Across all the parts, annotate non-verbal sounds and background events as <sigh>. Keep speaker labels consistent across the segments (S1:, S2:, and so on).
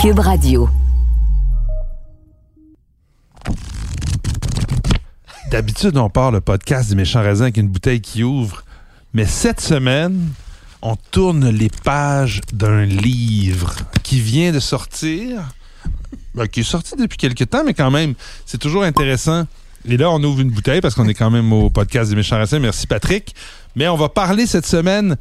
S1: Cube Radio.
S2: D'habitude, on part le podcast du méchant raisin avec une bouteille qui ouvre. Mais cette semaine, on tourne les pages d'un livre qui vient de sortir, ben, qui est sorti depuis quelques temps, mais quand même, c'est toujours intéressant. Et là, on ouvre une bouteille parce qu'on est quand même au podcast du méchant raisin. Merci Patrick. Mais on va parler cette semaine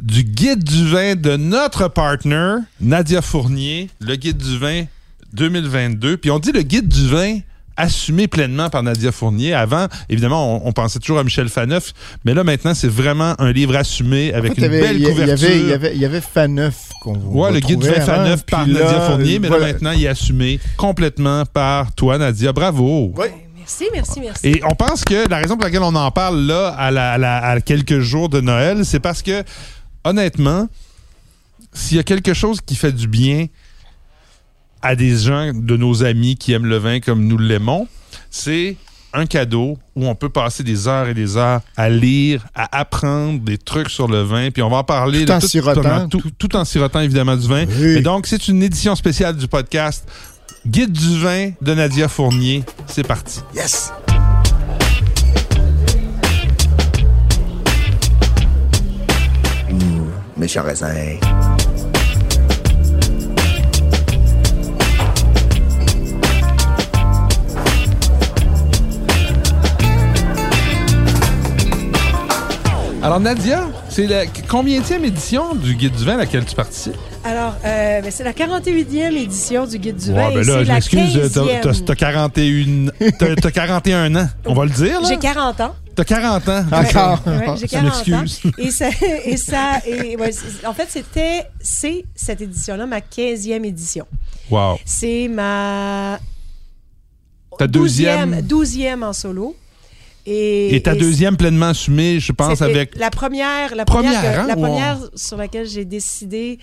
S2: du guide du vin de notre partner, Nadia Fournier, le guide du vin 2022. Puis on dit le guide du vin assumé pleinement par Nadia Fournier. Avant, évidemment, on, on pensait toujours à Michel Faneuf, mais là, maintenant, c'est vraiment un livre assumé avec
S3: En fait,
S2: une
S3: il y avait-
S2: belle couverture.
S3: Il y avait, il y avait Faneuf qu'on
S2: Ouais, le guide du vin Faneuf par
S3: là,
S2: Nadia Fournier, mais
S3: voilà.
S2: là, maintenant, il est assumé complètement par toi, Nadia. Bravo!
S3: Oui.
S4: Merci, merci, merci.
S2: Et on pense que la raison pour laquelle on en parle là, à, la- à la- à quelques jours de Noël, c'est parce que, honnêtement, s'il y a quelque chose qui fait du bien à des gens de nos amis qui aiment le vin comme nous l'aimons, c'est un cadeau où on peut passer des heures et des heures à lire, à apprendre des trucs sur le vin, puis on va en parler
S3: Tout en sirotant.
S2: Tout, tout en sirotant évidemment du vin.
S3: Oui.
S2: Et donc c'est une édition spéciale du podcast Guide du vin de Nadia Fournier. C'est parti.
S3: Yes!
S5: Méchant raisin.
S2: Alors Nadia, c'est la combienième édition du Guide du vin à laquelle tu participes?
S4: Alors, euh, ben, c'est la 48e édition du Guide du vin.
S2: Ouais, ben là,
S4: c'est
S2: je
S4: la
S2: m'excuse, t'as-
S4: 15e.
S2: t'as t'as 41, t'as- t'as 41 ans. On va le dire, là?
S4: J'ai 40 ans.
S2: T'as 40 ans.
S3: Encore.
S4: Ouais, j'ai
S2: Ça
S4: 40 ans. Et ça, et ça et, ouais, en fait, c'était, c'est cette édition-là, ma 15e édition.
S2: Wow.
S4: C'est ma
S2: Ta deuxième?
S4: 12e en solo. Et,
S2: Et ta deuxième pleinement assumée, je pense, avec...
S4: la première, la
S2: Première,
S4: première, que-
S2: hein?
S4: la
S2: Wow.
S4: première sur laquelle j'ai décidé,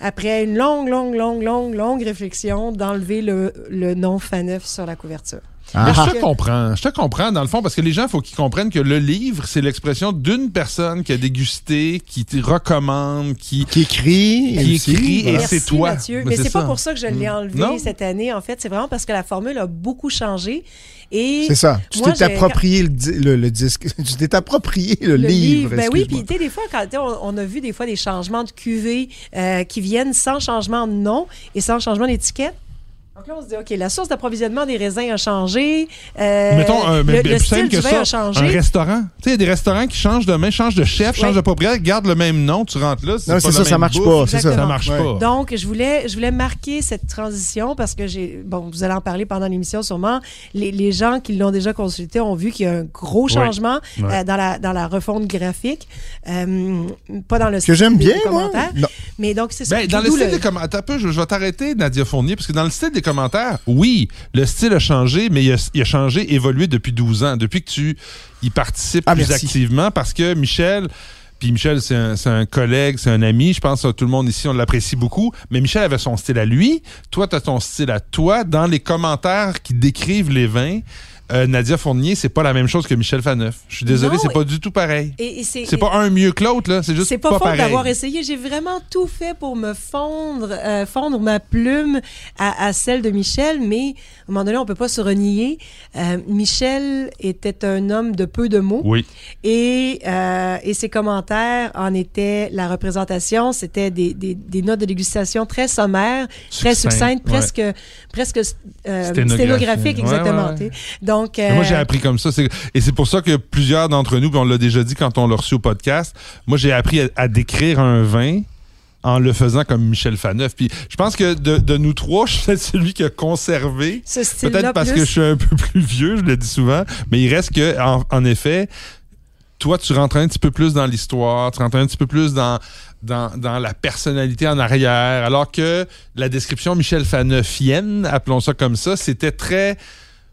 S4: après une longue, longue, longue, longue, longue réflexion, d'enlever le, le nom Faneuf sur la couverture.
S2: Mais
S3: Ah.
S2: je te comprends. Je te comprends, dans le fond, parce que les gens, il faut qu'ils comprennent que le livre, c'est l'expression d'une personne qui a dégusté, qui te recommande, qui...
S3: Qui écrit.
S2: Qui écrit et c'est
S4: Merci,
S2: toi.
S4: Mathieu.
S2: Mais
S4: Mais
S2: c'est
S4: pas pour ça que je l'ai
S2: Mm.
S4: enlevé
S2: Non.
S4: cette année. En fait, c'est vraiment parce que la formule a beaucoup changé. Et
S3: C'est ça. Tu t'es approprié le, di- le- le disque. <laughs> Tu t'es approprié le,
S4: le
S3: livre.
S4: Ben oui, puis tu sais, des fois, quand on, on a vu des fois des changements de cuvée euh, qui viennent sans changement de nom et sans changement d'étiquette. Donc là, on se dit, OK, la source d'approvisionnement des raisins a changé. euh,
S2: Mettons, un,
S4: le,
S2: mais-
S4: le style du vin
S2: ça,
S4: a changé.
S2: un restaurant. Tu sais, il y a des restaurants qui changent de main, changent de chef, changent de propriétaire, gardent le même nom, tu rentres là.
S3: Non, c'est ça, ça marche
S2: bouffe.
S3: pas. C'est ça.
S2: Marche
S3: Ouais.
S2: pas.
S4: Donc, je voulais, je voulais marquer cette transition parce que j'ai, bon, vous allez en parler pendant l'émission sûrement. Les, les gens qui l'ont déjà consulté ont vu qu'il y a un gros changement
S2: Ouais.
S4: euh, dans, la, dans la refonte graphique. Euh, pas dans le
S3: Que j'aime bien, moi. Non.
S4: Mais donc, c'est ça.
S2: Ben, dans le style des commentaires, je, je vais t'arrêter, Nadia Fournier, parce que dans le style des commentaires, oui, le style a changé, mais il a, il a changé, évolué depuis 12 ans, depuis que tu y participes
S3: Ah,
S2: plus
S3: merci.
S2: activement, parce que Michel, puis Michel, c'est un, c'est un collègue, c'est un ami, je pense que tout le monde ici, on l'apprécie beaucoup, mais Michel avait son style à lui, toi, tu as ton style à toi. Dans les commentaires qui décrivent les vins, euh, Nadia Fournier, c'est pas la même chose que Michel Faneuf. Je suis désolé, c'est pas du tout pareil.
S4: Et, et c'est,
S2: pas un mieux que l'autre, là, c'est juste
S4: C'est pas,
S2: pas, pareil.
S4: d'avoir essayé. J'ai vraiment tout fait pour me fondre, euh, fondre ma plume à, à celle de Michel, mais à un moment donné, on peut pas se renier. Euh, Michel était un homme de peu de mots.
S2: Oui.
S4: Et, et ses commentaires en étaient la représentation. C'était des, des, des notes de dégustation très sommaires, très
S2: Succinct,
S4: succinctes,
S2: ouais.
S4: presque, presque
S2: Sténographique.
S4: sténographiques,
S2: Ouais,
S4: exactement.
S2: ouais, ouais.
S4: Donc,
S2: Moi,
S4: euh,
S2: j'ai appris comme ça. Et c'est pour ça que plusieurs d'entre nous, on l'a déjà dit quand on l'a reçu au podcast, moi, j'ai appris à, à décrire un vin en le faisant comme Michel Faneuf. Puis je pense que de, de nous trois, je suis celui qui a conservé.
S4: ce
S2: Peut-être parce
S4: plus.
S2: que je suis un peu plus vieux, je le dis souvent, mais il reste que, en, en effet, toi, tu rentres un petit peu plus dans l'histoire, tu rentres un petit peu plus dans, dans, dans la personnalité en arrière, alors que la description Michel Faneufienne, appelons ça comme ça, c'était très...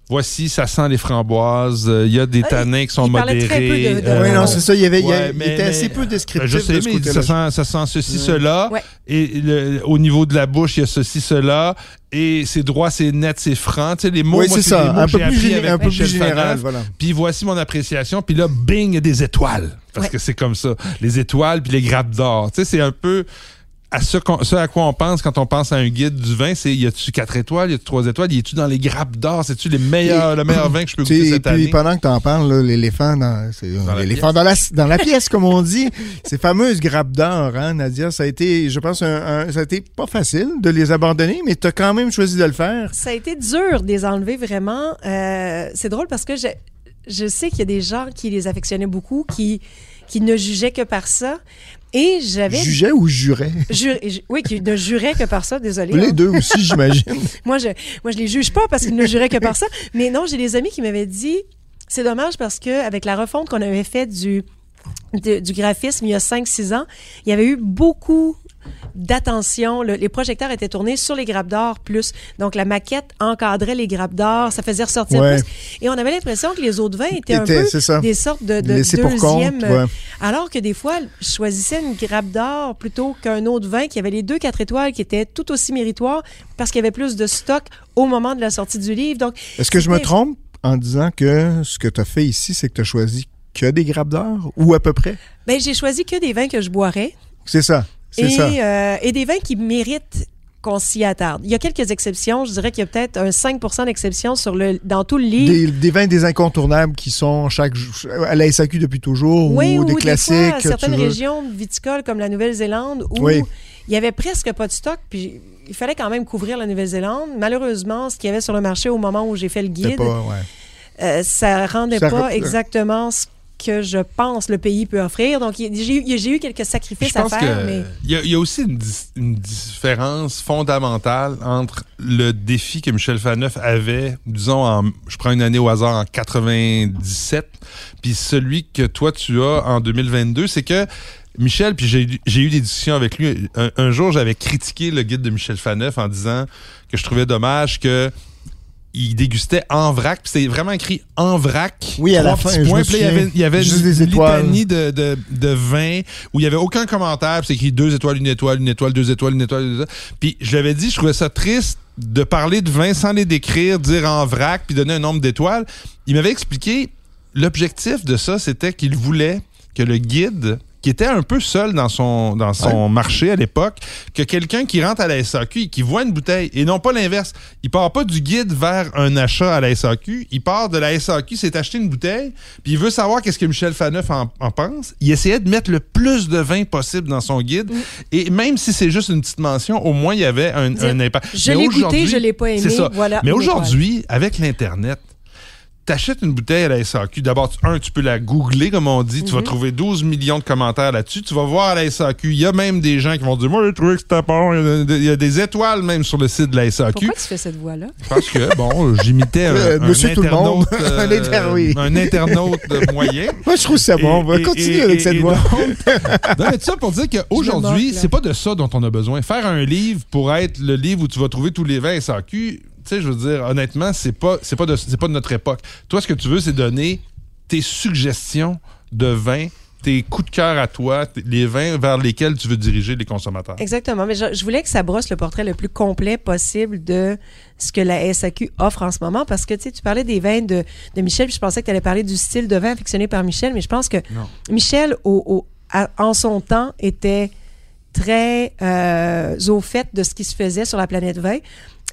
S2: Voici, ça sent les framboises. euh, Il y a des
S4: Ah,
S2: tanins qui sont
S4: il parlait très peu
S2: modérés.
S4: de- de-
S2: euh,
S3: Oui, non, c'est ça. Il, y avait, il y a-
S2: Ouais,
S3: il
S2: mais-
S3: était assez peu descriptif
S2: je sais,
S3: de ce
S2: mais ça sent, ça sent ceci, cela.
S4: Ouais.
S2: Et le- au niveau de la bouche, il y a ceci, cela. Et c'est droit, c'est net, c'est franc. Tu sais, les mots,
S3: Oui,
S2: moi,
S3: c'est
S2: des
S3: ça.
S2: mots
S3: Un peu plus,
S2: avec
S3: un peu plus général. Voilà.
S2: Puis voici mon appréciation. Puis là, bing, il y a des étoiles. Parce
S4: Ouais.
S2: que c'est comme ça. Les étoiles, puis les grappes d'or. Tu sais, c'est un peu à ce, à quoi on pense quand on pense à un guide du vin, c'est y a-tu 4 étoiles, y a-tu 3 étoiles, y a-tu dans les grappes d'or, c'est-tu le meilleur vin que je peux goûter
S3: et
S2: cette
S3: puis
S2: année?
S3: pendant que tu en parles, l'éléphant dans,
S2: Dans la
S3: l'éléphant dans la, dans la pièce, comme on dit, ces fameuses grappes d'or, hein, Nadia, ça a été, je pense, un, un- ça a été pas facile de les abandonner, mais tu as quand même choisi de le faire.
S4: Ça a été dur de les enlever vraiment. Euh, c'est drôle parce que je, je sais qu'il y a des gens qui les affectionnaient beaucoup, qui, qui ne jugeaient que par ça. Et j'avais.
S3: Jugeait ou jurait?
S4: Ju- ju- oui, qui ne juraient que par ça, désolé.
S3: Les
S4: hein.
S3: deux aussi, j'imagine. <laughs>
S4: Moi, je moi, je les juge pas parce qu'ils ne juraient que par ça. Mais non, j'ai des amis qui m'avaient dit c'est dommage parce que avec la refonte qu'on avait faite du graphisme il y a 5-6 ans, il y avait eu beaucoup d'attention. Le- les projecteurs étaient tournés sur les grappes d'or plus. Donc, la maquette encadrait les grappes d'or. Ça faisait ressortir
S3: Ouais.
S4: plus. Et on avait l'impression que les autres vins étaient un peu
S3: ça.
S4: des sortes de, de
S3: Laissés pour
S4: deuxième...
S3: compte, ouais.
S4: Alors que des fois, je choisissais une grappe d'or plutôt qu'un autre vin qui avait les deux quatre étoiles qui étaient tout aussi méritoires parce qu'il y avait plus de stock au moment de la sortie du livre. Donc,
S3: Est-ce que je me trompe en disant que ce que tu as fait ici, c'est que tu as choisi que des grappes d'or ou à peu près?
S4: Ben, j'ai choisi que des vins que je boirais
S3: C'est ça. C'est
S4: et,
S3: ça.
S4: euh, et des vins qui méritent qu'on s'y attarde. Il y a quelques exceptions. Je dirais qu'il y a peut-être un 5% d'exceptions sur le, dans tout le livre.
S3: Des, des vins des incontournables qui sont chaque à la SAQ depuis toujours
S4: oui,
S3: ou des
S4: fois,
S3: classiques. tu
S4: certaines
S3: veux.
S4: régions viticoles comme la Nouvelle-Zélande où
S3: Oui.
S4: il y avait presque pas de stock, puis il fallait quand même couvrir la Nouvelle-Zélande. Malheureusement, ce qu'il y avait sur le marché au moment où j'ai fait le guide,
S3: pas, ouais.
S4: euh, ça rendait
S3: Ça
S4: pas exactement ce que je pense le pays peut offrir. Donc, il- j'ai eu- quelques sacrifices à faire,
S2: que
S4: mais
S2: il y, a- il y a aussi une, différence fondamentale entre le défi que Michel Faneuf avait, disons, en, je prends une année au hasard, en 97, puis celui que toi tu as en 2022, c'est que Michel, puis j'ai j'ai eu des discussions avec lui. Un, un jour, j'avais critiqué le guide de Michel Faneuf en disant que je trouvais dommage que il dégustait en vrac, puis c'était vraiment écrit en vrac.
S3: Oui, à la fin, je me
S2: il y avait, il y avait
S3: Juste
S2: une
S3: des étoiles.
S2: litanie de, de, de vin où il y avait aucun commentaire, puis c'est écrit deux étoiles, une étoile, une étoile, deux étoiles, une étoile, deux étoiles. Puis je l'avais dit, je trouvais ça triste de parler de vin sans les décrire, dire en vrac, puis donner un nombre d'étoiles. Il m'avait expliqué, l'objectif de ça, c'était qu'il voulait que le guide qui était un peu seul dans son, dans son marché à l'époque, que quelqu'un qui rentre à la SAQ et qui voit une bouteille, et non pas l'inverse. Il part pas du guide vers un achat à la SAQ, il part de la SAQ, s'est acheté une bouteille, puis il veut savoir qu'est-ce que Michel Faneuf en, en pense. Il essayait de mettre le plus de vin possible dans son guide, et même si c'est juste une petite mention, au moins il y avait un, impact.
S4: je
S2: Mais
S4: l'ai goûté,
S2: aujourd'hui,
S4: je l'ai pas aimé,
S2: C'est ça.
S4: voilà,
S2: Mais aujourd'hui, avec l'Internet, T'achètes une bouteille à la SAQ. D'abord, tu- un, tu peux la googler, comme on dit. Tu vas
S4: Mhm.
S2: trouver 12 millions de commentaires là-dessus. Tu vas voir à la SAQ. Il y a même des gens qui vont dire Moi, j'ai trouvé que c'était bon. Il y a des- étoiles même sur le site de la SAQ.
S4: pourquoi tu fais cette voix-là?
S2: Parce que, bon, j'imitais un,
S3: Euh,
S2: un
S3: monsieur tout le monde.
S2: internaute. euh, <laughs>
S3: Un inter- oui.
S2: un internaute de <laughs> moyen.
S3: Moi, je trouve ça bon. On va
S2: Et-
S3: continuer
S2: et-
S3: avec
S2: et-
S3: cette
S2: et
S3: voix.
S2: donc- <laughs> non, mais tout ça pour dire qu'aujourd'hui, c'est pas de ça dont on a besoin. Faire un livre pour être le livre où tu vas trouver tous les vins SAQ, tu sais, je veux dire, honnêtement, c'est pas, c'est pas, de, c'est pas de notre époque. Toi, ce que tu veux, c'est donner tes suggestions de vins, tes coups de cœur à toi, les vins vers lesquels tu veux diriger les consommateurs.
S4: Exactement. Mais je, je voulais que ça brosse le portrait le plus complet possible de ce que la SAQ offre en ce moment. Parce que tu sais, tu parlais des vins de, de Michel, puis je pensais que tu allais parler du style de vin affectionné par Michel, mais je pense que
S2: Non.
S4: Michel, au, au- à- en son temps, était très euh, au fait de ce qui se faisait sur la planète vin.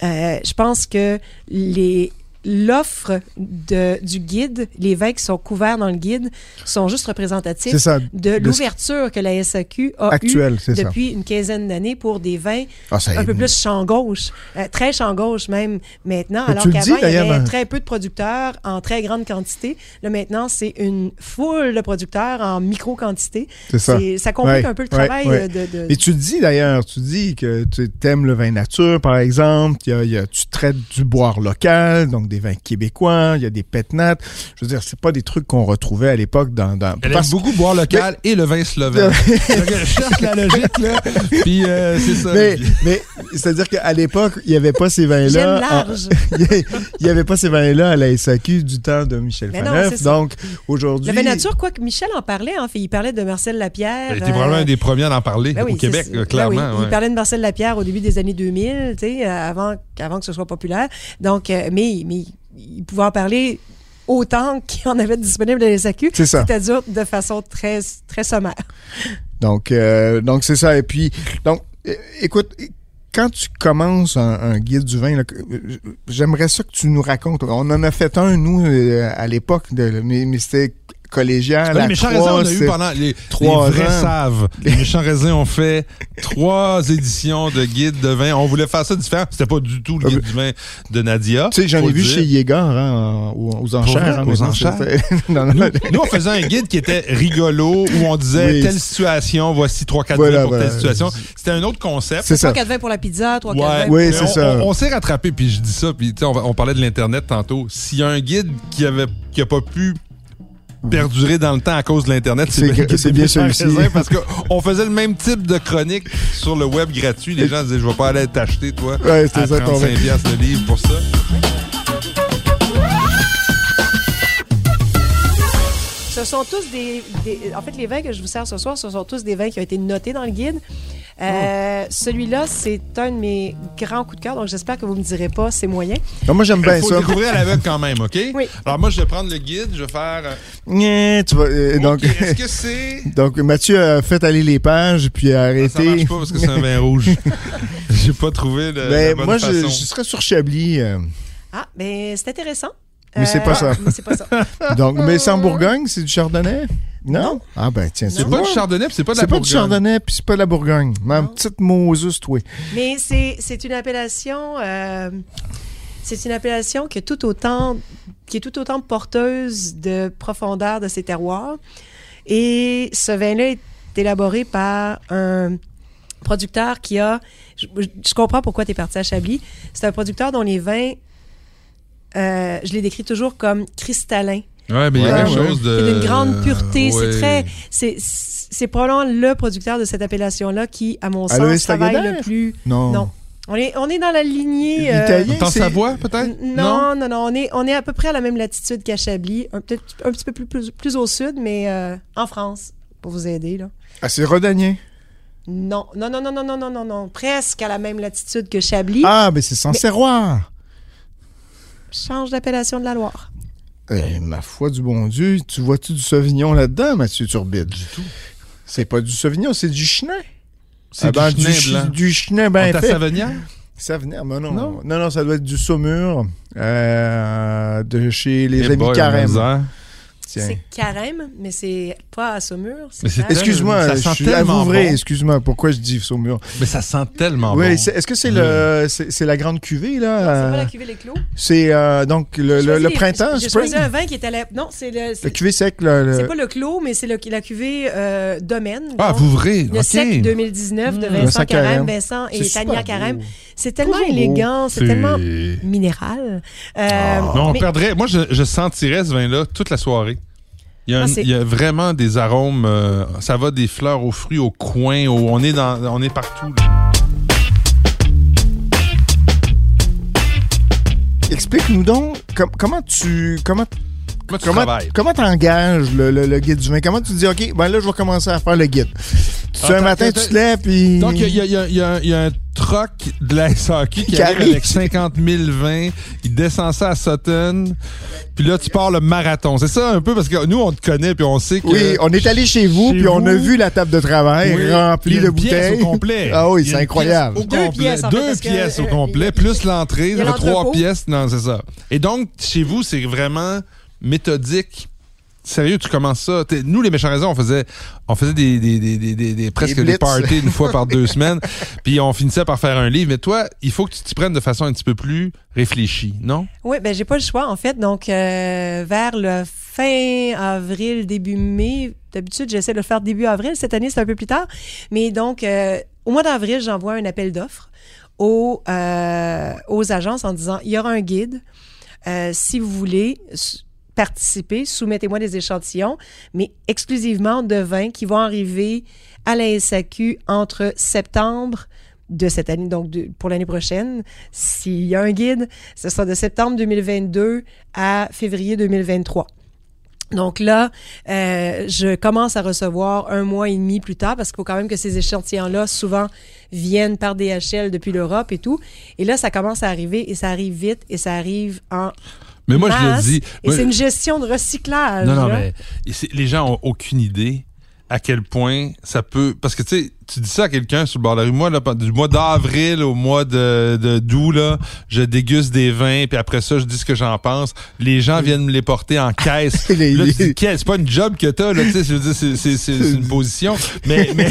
S4: Euh, je pense que les l'offre du guide, les vins qui sont couverts dans le guide, sont juste représentatifs
S3: ça.
S4: de l'ouverture que la SAQ a
S3: ça.
S4: depuis une quinzaine d'années pour des vins
S3: Ah,
S4: un peu plus champ gauche, euh, très champ gauche même maintenant, alors qu'avant il y avait
S3: d'ailleurs,
S4: très peu de producteurs en très grande quantité. Là maintenant c'est une foule de producteurs en micro quantité.
S3: C'est ça.
S4: Ça complique
S3: Ouais,
S4: un peu le
S3: ouais,
S4: travail
S3: ouais.
S4: de, de-
S3: Et tu dis d'ailleurs, tu dis que tu aimes le vin nature, par exemple. Il y a- il y a- tu traites du boire local, donc des vins québécois. Il y a des pétnates. Je veux dire, c'est pas des trucs qu'on retrouvait à l'époque dans. dans
S2: Elle aime
S3: parce-
S2: beaucoup boire local et le vin slovène. <laughs> Je cherche la logique, là. Puis, euh, c'est ça.
S3: mais, mais c'est-à-dire qu'à l'époque, il n'y avait pas ces vins-là.
S4: Large. <laughs>
S3: Il n'y avait pas ces vins-là à la SAQ du temps de Michel
S4: Mais
S3: Faneuf. Donc, aujourd'hui.
S4: Vin nature, quoi que Michel en parlait, en fait, il parlait de Marcel Lapierre.
S2: Elle était
S4: euh,
S2: probablement un des premiers à en parler
S4: Ben oui,
S2: au Québec, euh,
S4: ben
S2: clairement.
S4: oui.
S2: ouais.
S4: Il parlait de Marcel Lapierre au début des années 2000, tu sais, euh, avant, avant que ce soit populaire. Donc, euh, mais, mais il pouvait en parler autant qu'il en avait disponible la SAQ.
S3: C'est ça.
S4: C'est-à-dire de façon très, très sommaire.
S3: Donc, euh, donc c'est ça. Et puis, donc, Écoute, quand tu commences un, un guide du vin, j'aimerais ça que tu nous racontes. On en a fait un, nous, euh, à l'époque, de- mais, mais c'était collégial.
S2: les
S3: à
S2: méchants
S3: trois,
S2: raisins, on a eu pendant les,
S3: trois
S2: les vrais
S3: ans.
S2: savent. <laughs> Les méchants raisins ont fait trois éditions de guide de vin. On voulait faire ça différent. C'était pas du tout le guide du vin de Nadia.
S3: Tu sais, j'en ai vu
S2: dire.
S3: chez Yeager, hein, en- aux, enchères. hein,
S2: Aux enchères?
S3: c'était- <laughs> non, non,
S2: Nous, nous, on faisait un guide qui était rigolo où on disait
S3: Oui.
S2: telle situation, voici trois quatre
S3: Voilà,
S2: vins pour telle situation. C'était un autre concept.
S3: C'est ça.
S4: 3 4 vins pour la pizza, 3
S2: Ouais,
S4: 4 vins
S3: Oui, c'est
S2: on,
S3: ça.
S2: On, on s'est rattrapé, puis je dis ça, puis tu sais, on, va- on parlait de l'internet tantôt. S'il y a un guide qui avait qui a pas pu perdurer dans le temps à cause de l'internet,
S3: C'est
S2: bien
S3: bien
S2: méchants
S3: celui-ci.
S2: parce que on faisait le même type de chronique sur le web gratuit. Les gens disaient, je vais pas aller t'acheter toi
S3: Ouais, c'était
S2: à
S3: ça, ton
S2: 35 piastres le livre pour ça.
S4: Ce sont tous des, des- En fait, les vins que je vous sers ce soir, ce sont tous des vins qui ont été notés dans le guide. Euh, Celui-là, c'est un de mes grands coups de cœur, donc j'espère que vous me direz pas c'est moyen.
S3: Non, moi, j'aime bien
S2: Il faut
S3: ça.
S2: le découvrir à l'aveugle quand même, OK?
S4: Oui.
S2: Alors moi, je vais prendre le guide, je vais faire... euh,
S3: Nyeh, tu vas, euh, donc,
S2: OK, Est-ce que <laughs> c'est...
S3: donc, Mathieu a fait aller les pages, puis a
S2: Ça
S3: arrêté.
S2: marche pas parce que c'est un vin rouge. <laughs> J'ai pas trouvé le, la
S3: Ben,
S2: bonne
S3: moi, je, je serais sur Chablis. euh,
S4: Ah, ben c'est intéressant. <laughs>
S3: Mais c'est pas ça. <laughs>
S4: Mais c'est pas ça.
S3: donc, mais sans Bourgogne, c'est du Chardonnay? Non?
S4: Non.
S3: Ah, ben, tiens,
S2: C'est pas du chardonnay, puis c'est pas de la
S3: C'est pas du
S2: Bourgogne.
S3: Chardonnay, puis c'est pas de la Bourgogne. Ma petite Moses, toi.
S4: Mais c'est c'est une appellation. euh, c'est une appellation qui est tout autant qui est tout autant porteuse de profondeur de ses terroirs. Et ce vin-là est élaboré par un producteur qui a. Je, je comprends pourquoi tu es parti à Chablis. C'est un producteur dont les vins, euh, je les décris toujours comme cristallins.
S2: Ouais, mais il y a
S3: Ouais,
S2: quelque
S3: ouais.
S2: chose de.
S4: C'est d'une grande pureté.
S2: Ouais.
S4: C'est très. C'est c'est probablement le producteur de cette appellation-là qui, à mon
S3: Aloïs
S4: sens, travaille le plus.
S3: Non.
S4: Non. On est, on est dans la lignée. euh,
S2: Dans
S3: c'est-
S2: Savoie, peut-être?
S4: non, non, non. On est, on est à peu près à la même latitude qu'à Chablis. Un, peut-être un petit peu plus, plus, plus au sud, mais euh, en France, pour vous aider. Là.
S3: Ah, c'est Rodanien.
S4: Non, non, non, non, non, non, non, non, non. Presque à la même latitude que Chablis.
S3: Ah, ben, c'est Sancerroir.
S4: Change d'appellation de la Loire.
S3: Eh, ma foi du bon Dieu, tu vois-tu du Sauvignon là-dedans, Mathieu Turbide?
S2: Du tout.
S3: C'est pas du Sauvignon, c'est du Chenin.
S2: C'est
S3: Ah ben,
S2: du chenin blanc.
S3: Du Chenin bien fait.
S2: Savagnières?
S3: Savenière, mais non.
S2: Non?
S3: non. Non, ça doit être du Saumur euh, de chez les
S2: Eh
S3: amis Carême.
S4: C'est carême, mais c'est pas à Saumur.
S3: Excuse-moi,
S2: Ça
S3: je
S2: sent
S3: suis
S2: tellement
S3: avouvré,
S2: bon.
S3: excuse-moi, pourquoi je dis Saumur?
S2: Mais ça sent tellement
S3: Oui,
S2: bon.
S3: c'est- est-ce que c'est le c'est c'est la grande cuvée, là?
S4: C'est
S3: euh,
S4: pas la cuvée Les Clos.
S3: C'est euh, donc le, printemps,
S4: J'ai choisi un vin qui est à la. Non, c'est le.
S3: Le cuvée sec, le,
S4: c'est pas le Clos, mais c'est la cuvée euh, Domaine.
S2: Ah,
S4: donc,
S2: vous ouvrez.
S4: Le
S2: OK.
S4: sec 2019 de
S3: Mmh.
S4: Vincent
S3: Vincent
S4: Carême,
S3: Carême.
S4: Vincent et Tania. Carême. C'est tellement élégant, c'est
S2: C'est-
S4: tellement minéral. Euh,
S2: Non, on
S4: mais-
S2: perdrait. Moi, je, je sentirais ce vin-là toute la soirée. Il y, a un-
S4: Ah, c'est-
S2: il y a vraiment des arômes. euh, ça va des fleurs aux fruits, au coin. au- on, est dans, on est partout. là.
S3: Explique-nous donc com- comment tu comment
S2: Comment tu
S3: comment
S2: travailles?
S3: comment t'engages le, le, le guide du vin Comment tu dis ok ben là je vais commencer à faire le guide. Tu sais, un matin tu te lèves puis
S2: Donc, il y a, il y a- il y a- il y a un troc de la SAQ qui, <laughs>
S3: Qui
S2: arrive
S3: arrive.
S2: avec 50 000 vins. Il descend ça à Sutton. Puis là, tu pars le marathon. C'est ça un peu parce que nous, on te connaît puis on sait que.
S3: oui, on est allé chez vous puis on a vu la table de travail
S2: Oui, il y
S3: remplie de
S2: une pièce
S3: bouteilles.
S2: au complet.
S3: Ah oui, c'est incroyable.
S2: pièce au
S4: Deux
S2: complet.
S4: pièces, en fait,
S2: Deux
S4: que,
S2: pièces au
S4: euh,
S2: complet, plus l'entrée,
S4: il y a
S2: ça fait trois pièces. Non, c'est ça. Et donc, chez vous, c'est vraiment méthodique. Sérieux, tu commences ça. Nous, les méchants raisins, on faisait, on faisait des, des, des, des, des- des- presque
S3: Des
S2: parties une fois par deux <laughs> semaines. Puis on finissait par faire un livre. Mais toi, il faut que tu t'y prennes de façon un petit peu plus réfléchie, non?
S4: Oui, ben j'ai pas le choix en fait. Donc euh, vers le fin avril, début mai, d'habitude j'essaie de le faire début avril. Cette année c'est un peu plus tard, mais donc euh, au mois d'avril j'envoie un appel d'offres aux euh, aux agences en disant il y aura un guide. Euh, si vous voulez participer, soumettez-moi des échantillons, mais exclusivement de vins qui vont arriver à la SAQ entre septembre de cette année, donc pour l'année prochaine. S'il y a un guide, ce sera de septembre 2022 à février 2023. Donc là, euh, je commence à recevoir un mois et demi plus tard parce qu'il faut quand même que ces échantillons-là souvent viennent par DHL depuis l'Europe et tout. Et là, ça commence à arriver et ça arrive vite et ça arrive en
S2: Mais moi, je le dis.
S4: Et c'est une gestion de recyclage.
S2: Non, non,
S4: là.
S2: mais les gens ont aucune idée à quel point ça peut. Parce que tu sais, tu dis ça à quelqu'un sur le bord de la rue. Moi, là, du mois d'avril au mois de, de d'août, là, je déguste des vins, puis après ça, je dis ce que j'en pense. Les gens viennent me les porter en <laughs> caisse. Là, tu dis, c'est pas une job que t'as, là, tu sais, je veux dire, c'est, c'est, c'est, c'est une position. Mais, mais,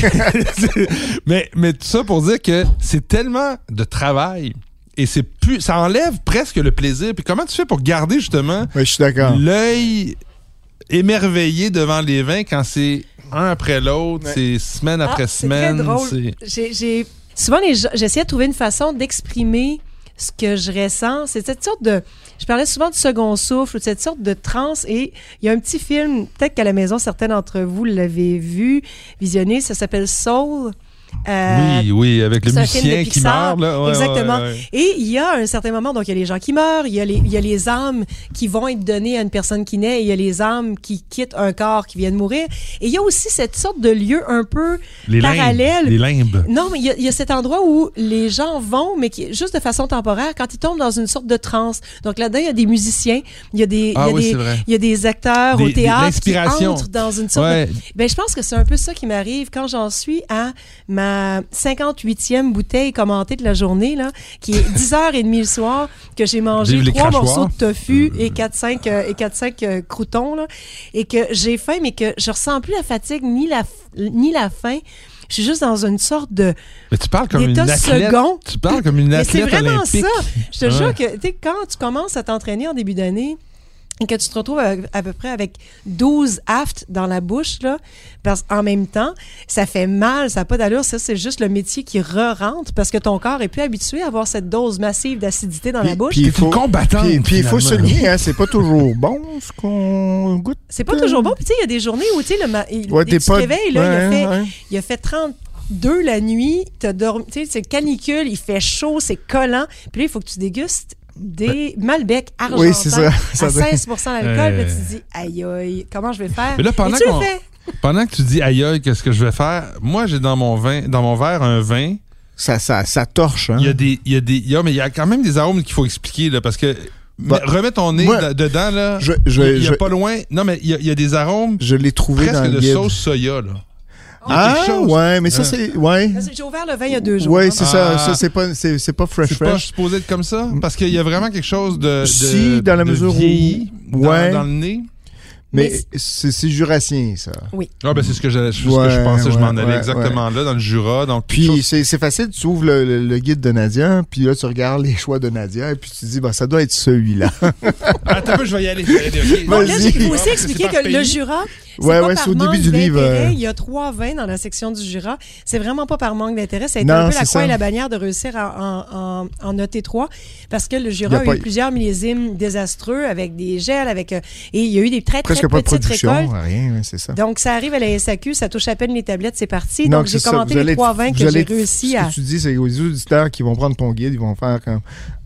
S2: <laughs> mais, mais tout ça pour dire que c'est tellement de travail. Et c'est plus, ça enlève presque le plaisir. Puis comment tu fais pour garder justement
S3: Ouais, je suis d'accord.
S2: l'œil émerveillé devant les vins quand c'est un après l'autre,
S3: Ouais.
S2: c'est semaine après
S4: Ah,
S2: semaine.
S4: J'ai, souvent, j'essayais de trouver une façon d'exprimer ce que je ressens. C'est cette sorte de. Je parlais souvent du second souffle, ou de cette sorte de transe. Et il y a un petit film, peut-être qu'à la maison, certains d'entre vous l'avez vu, visionné, ça s'appelle Soul. Euh,
S2: oui, oui, avec le
S4: de
S2: musicien qui
S4: Pixar.
S2: meurt. Là. Ouais,
S4: Exactement.
S2: ouais, ouais.
S4: Et il y a un certain moment, donc il y a les gens qui meurent, il y a les, il y a les âmes qui vont être données à une personne qui naît, et il y a les âmes qui quittent un corps qui viennent mourir. Et il y a aussi cette sorte de lieu un peu
S2: Les
S4: parallèle.
S2: limbes. Les limbes.
S4: Non, mais il y, a- il y a cet endroit où les gens vont, mais qui, juste de façon temporaire, quand ils tombent dans une sorte de transe. Donc là-dedans, il y a des musiciens, il y a des,
S2: Ah
S4: il y a
S2: oui,
S4: des,
S2: c'est vrai.
S4: il y a des acteurs
S2: Des-
S4: au théâtre qui entrent dans une sorte de... Ben, je pense que c'est un peu ça qui m'arrive quand j'en suis à ma 58e bouteille commentée de la journée, là, qui est 10h30 le soir, que j'ai mangé trois morceaux de tofu et 4-5 euh, et 4-5 euh, croutons, là, et que j'ai faim, mais que je ressens plus la fatigue ni la, ni la faim. Je suis juste dans une sorte de...
S2: Mais tu parles comme une athlète.
S4: second.
S2: Tu parles comme une
S4: Mais c'est
S2: athlète
S4: vraiment
S2: olympique.
S4: ça. Je te
S2: Ouais.
S4: jure que tu sais, quand tu commences à t'entraîner en début d'année et que tu te retrouves à, à peu près avec 12 aftes dans la bouche, là, parce en même temps, ça fait mal, ça n'a pas d'allure. Ça, c'est juste le métier qui re-rentre parce que ton corps est plus habitué à avoir cette dose massive d'acidité dans la bouche.
S3: puis il faut-
S2: combattante,
S3: Puis, puis il faut souligner, hein, c'est pas toujours bon ce qu'on goûte.
S4: C'est pas toujours bon. Puis tu sais, il y a des journées où tu sais, le ma- il-
S3: Ouais,
S4: tu te réveilles, là, il, a fait,
S3: ouais.
S4: il a fait 32 la nuit, t'as dormi, tu sais, c'est canicule, il fait chaud, c'est collant. Puis là, il faut que tu dégustes des Malbec argentins
S3: Oui, c'est ça. <laughs> Ça
S4: à
S3: doit-
S4: 16 d'alcool.
S2: Euh.
S4: Tu te dis, aïe, aïe, comment je vais faire?
S2: Mais là, pendant
S4: Et tu le fais.
S2: Pendant que tu dis aïe aïe, qu'est-ce que je vais faire? Moi, j'ai dans mon vin, dans mon verre un vin.
S3: Ça, ça, ça torche. Hein?
S2: Il y a des, il y a des, il y a- mais il y a quand même des arômes qu'il faut expliquer là, parce que
S3: Bah,
S2: mais remets ton nez
S3: moi,
S2: dedans là.
S3: je- je-
S2: il y a
S3: je-
S2: pas loin. Non, mais il y a, il y a des arômes
S3: Je l'ai trouvé dans
S2: presque
S3: le
S2: de
S3: guide.
S2: sauce soya là.
S3: Ah, ouais, mais ça,
S2: Hein?
S3: c'est. Ouais.
S4: J'ai ouvert le vin il y a deux jours.
S3: Ouais,
S4: hein.
S3: c'est ça.
S2: Ah.
S3: Ça, c'est pas, c'est, c'est pas fresh,
S2: C'est pas
S3: fresh.
S2: supposé être comme ça? Parce qu'il y a vraiment quelque chose de. de
S3: Si, dans la mesure où-
S2: vieilli dans-
S3: Ouais.
S2: dans le nez?
S3: Mais
S4: Mais
S3: c'est, c'est jurassien, ça.
S2: Ah, ben, c'est ce que, c'est ce que
S3: Ouais,
S2: je pensais, je m'en
S3: ouais,
S2: allais
S3: ouais,
S2: exactement là, dans le Jura. Donc,
S3: Puis c'est, c'est facile, tu ouvres le, le- le guide de Nadia, puis là, tu regardes les choix de Nadia, et puis tu te dis, bah, ça doit être celui-là. <laughs>
S2: Attends un peu, je vais y aller. je vais y aller.
S4: Bon, là, il faut
S2: Ah,
S4: aussi
S2: c'est
S4: expliquer que
S2: pays.
S4: le Jura,
S3: Ouais,
S4: pas
S3: ouais,
S4: par
S3: c'est au
S4: manque
S3: début du livre,
S4: d'intérêt.
S3: euh.
S4: Il y a trois vins dans la section du Jura. C'est vraiment pas par manque d'intérêt. Ça a été
S3: Non,
S4: un peu la croix et la bannière de réussir à- en, en, en noter trois. Parce que le Jura
S3: a
S4: a,
S3: pas-
S4: eu plusieurs millésimes désastreux avec des gels, avec euh, et il y a eu des très, très
S3: Presque pas de
S4: petites
S3: production,
S4: récoltes.
S3: rien, ouais, c'est ça.
S4: Donc, ça arrive à la SAQ, ça touche à peine les tablettes, c'est parti.
S3: Donc,
S4: Donc, j'ai commenté les trois vins que j'ai réussi
S3: Ce
S4: à...
S3: que tu dis, c'est aux auditeurs qui vont prendre ton guide, ils vont faire comme.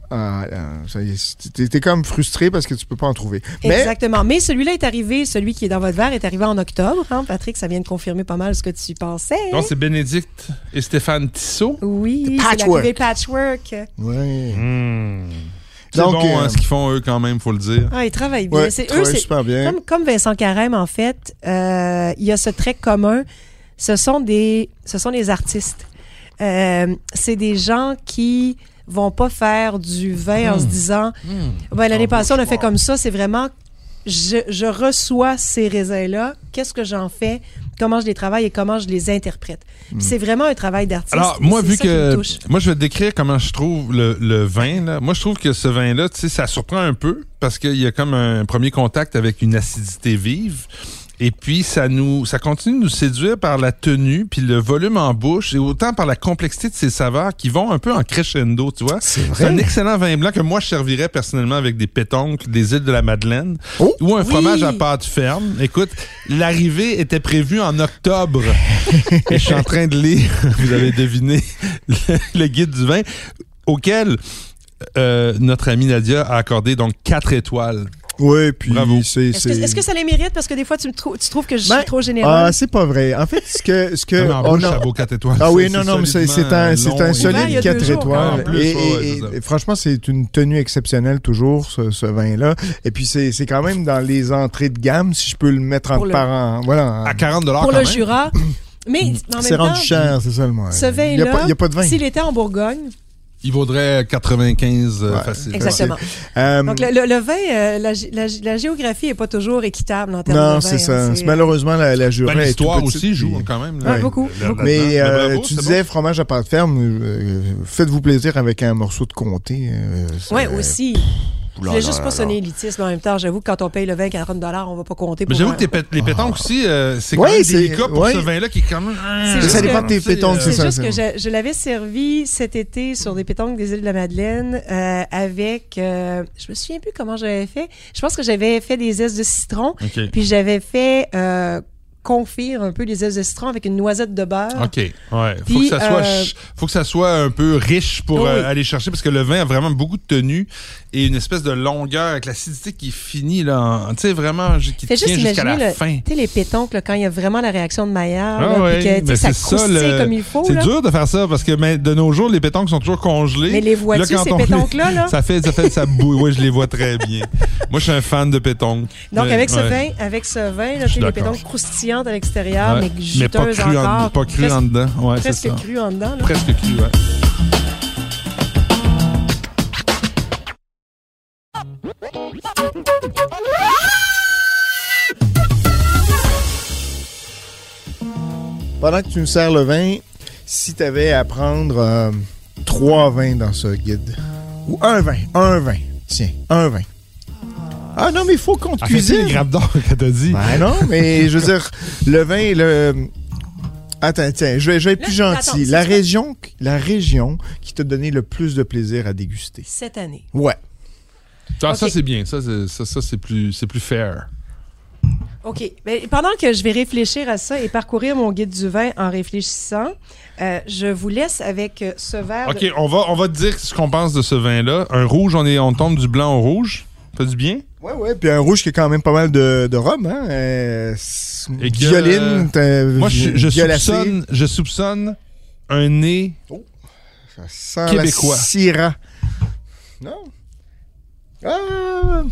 S3: Ah, ah, ça y est, t'es, comme frustré parce que tu peux pas en trouver. Mais
S4: Exactement. Mais celui-là est arrivé, celui qui est dans votre verre est arrivé en octobre. hein, Patrick, ça vient de confirmer pas mal ce que tu pensais.
S2: Non, c'est Bénédicte et Stéphane Tissot.
S4: Oui, c'est la
S3: Patchwork.
S4: Patchwork.
S3: ouais.
S2: C'est
S3: Donc,
S2: bon, hein,
S3: euh,
S2: ce qu'ils font eux quand même, faut le dire.
S4: Ah, ils travaillent bien.
S3: Ouais,
S4: c'est eux, c'est
S3: super bien.
S4: comme, comme Vincent Carême, en fait, euh, il y a ce trait commun. Ce sont des, ce sont des artistes. Euh, c'est des gens qui vont pas faire du vin en se disant Ben, l'année passée, on a fait comme ça. C'est vraiment, je, je reçois ces raisins-là. Qu'est-ce que j'en fais? Comment je les travaille et comment je les interprète? Puis C'est vraiment un travail d'artiste.
S2: Alors, moi, vu que. Moi, je vais te décrire comment je trouve le, le vin. Là. Moi, je trouve que ce vin-là, tu sais, ça surprend un peu parce qu'il y a comme un premier contact avec une acidité vive. Et puis, ça nous, ça continue de nous séduire par la tenue, puis le volume en bouche, et autant par la complexité de ses saveurs qui vont un peu en crescendo, tu vois.
S3: C'est
S2: C'est un excellent vin blanc que moi, je servirais personnellement avec des pétoncles des îles de la Madeleine
S3: Oh!
S2: ou un
S4: Oui!
S2: fromage à pâte ferme. Écoute, l'arrivée était prévue en octobre. <laughs> et je suis en train de lire, <laughs> vous avez deviné, le, le guide du vin, auquel euh, notre amie Nadia a accordé donc quatre étoiles.
S3: Oui, puis c'est.
S4: Est-ce que,
S3: c'est-
S4: est-ce que ça les mérite? Parce que des fois, tu, me trou- tu trouves que je
S3: Ben,
S4: suis trop généreuse.
S3: Ah, c'est pas vrai. En fait, ce que. Ce que
S2: Non, en
S3: on a-
S2: ça vaut 4 étoiles.
S3: Ah oui, non, non, mais c'est un, un solide
S4: il y a deux
S3: 4
S4: jours,
S3: étoiles.
S2: en plus,
S3: et,
S2: ouais,
S3: et- franchement, c'est une tenue exceptionnelle toujours, ce, ce vin-là. Et puis, c'est c'est quand même dans les entrées de gamme, si je peux le mettre en parents. Voilà.
S2: À 40
S4: pour
S2: quand
S4: le
S2: même.
S4: Jura. Mais en même
S3: C'est rendu
S4: temps,
S3: cher, c'est ça le moins.
S4: ce
S3: Il n'y a,
S4: vin-là,
S3: il y a pas de vin.
S4: s'il était en Bourgogne,
S2: Il vaudrait 95 euh,
S3: Ouais.
S2: facile.
S4: exactement.
S3: Euh,
S4: Donc, le, le- le vin, euh, la, gé- la, la géographie n'est pas toujours équitable en termes de vin.
S3: non, c'est ça.
S4: hein,
S3: C'est Malheureusement, la, la
S2: Ben, L'histoire aussi joue quand même.
S4: Ouais, beaucoup.
S3: Mais euh,
S2: bravo,
S3: tu disais fromage à part de ferme, euh, faites-vous plaisir avec un morceau de comté. euh,
S4: Oui, aussi. Je voulais juste pas sonner élitiste, mais en même temps, j'avoue que quand on paye le vin 40 on va pas compter
S2: Mais j'avoue que tes pét- les pétanques aussi, euh, c'est quand
S3: Ouais,
S2: même
S3: c'est-
S2: délicat pour ce vin-là qui est quand même.
S4: C'est
S3: Ça
S4: juste
S3: dépend
S4: que-
S3: de tes pétanques,
S2: euh,
S3: c'est
S4: C'est
S3: ça.
S4: juste
S3: c'est-
S4: que je, je l'avais servi cet été sur des pétanques des îles de la Madeleine euh, avec. euh, je me souviens plus comment j'avais fait. Je pense que j'avais fait des zestes de citron,
S2: OK.
S4: puis j'avais fait euh, confire un peu les citron avec une noisette de beurre.
S2: OK. Ouais. Faut,
S4: Puis,
S2: que ça soit,
S4: euh,
S2: faut que ça soit un peu riche pour
S4: Oui.
S2: euh, aller chercher parce que le vin a vraiment beaucoup de tenue et une espèce de longueur avec l'acidité qui finit là. Tu sais, vraiment, qui
S4: Fais
S2: tient jusqu'à la
S4: le-
S2: fin.
S4: Tu sais, les pétoncles, là, quand il y a vraiment la réaction de Maillard,
S2: Ah
S4: là,
S2: ouais,
S4: que ça
S2: le-
S4: comme il faut.
S2: C'est
S4: là.
S2: dur de faire ça parce que mais, de nos jours, les pétanques sont toujours congelées.
S4: Mais les
S2: Là, quand
S4: ces
S2: on-
S4: pétanques-là? Là?
S2: Ça fait, ça fait, ça bouille. Oui, je les vois très bien. Moi, je suis un fan de pétanques.
S4: Donc,
S2: Mais-
S4: avec ce vin, avec ce vin, là, tu
S2: suis
S4: sais, les
S2: d'accord.
S4: pétanques à l'extérieur,
S2: Ouais.
S4: mais
S2: Mais pas cru, en,
S4: encore.
S2: pas cru
S4: presque,
S2: en dedans. Ouais,
S4: presque
S2: ça.
S4: cru en dedans. là.
S2: Presque cru, ouais.
S3: Pendant que tu me sers le vin, si tu avais à prendre euh, trois vins dans ce guide, ou un vin, un vin, tiens, un vin. Ah non, mais il faut qu'on te
S2: Ah, c'est
S3: cuisine.
S2: les grappes d'or que t'as dit.
S3: Ben non, mais je veux dire, le vin, le. Attends, tiens, je vais, je vais être plus gentil.
S4: attends, c'est
S3: la région, la région qui t'a donné le plus de plaisir à déguster.
S4: Cette année.
S3: Ouais.
S2: Ah, Ça, c'est bien. Ça, c'est, ça, ça, c'est plus, c'est plus fair.
S4: OK. Ben, pendant que je vais réfléchir à ça et parcourir mon guide du vin en réfléchissant, euh, je vous laisse avec euh, ce verre. de-
S2: OK, on va, on va te dire ce qu'on pense de ce vin-là. Un rouge, on, est, on tombe du blanc au rouge. Fait du bien?
S3: Ouais, ouais. Puis un rouge qui a quand même pas mal de, de rhum, hein. Euh,
S2: Et que,
S3: violine,
S2: Moi, je, soupçonne, je soupçonne un nez.
S3: Ça sent
S2: Québécois.
S3: la Syrah. Non? Ah!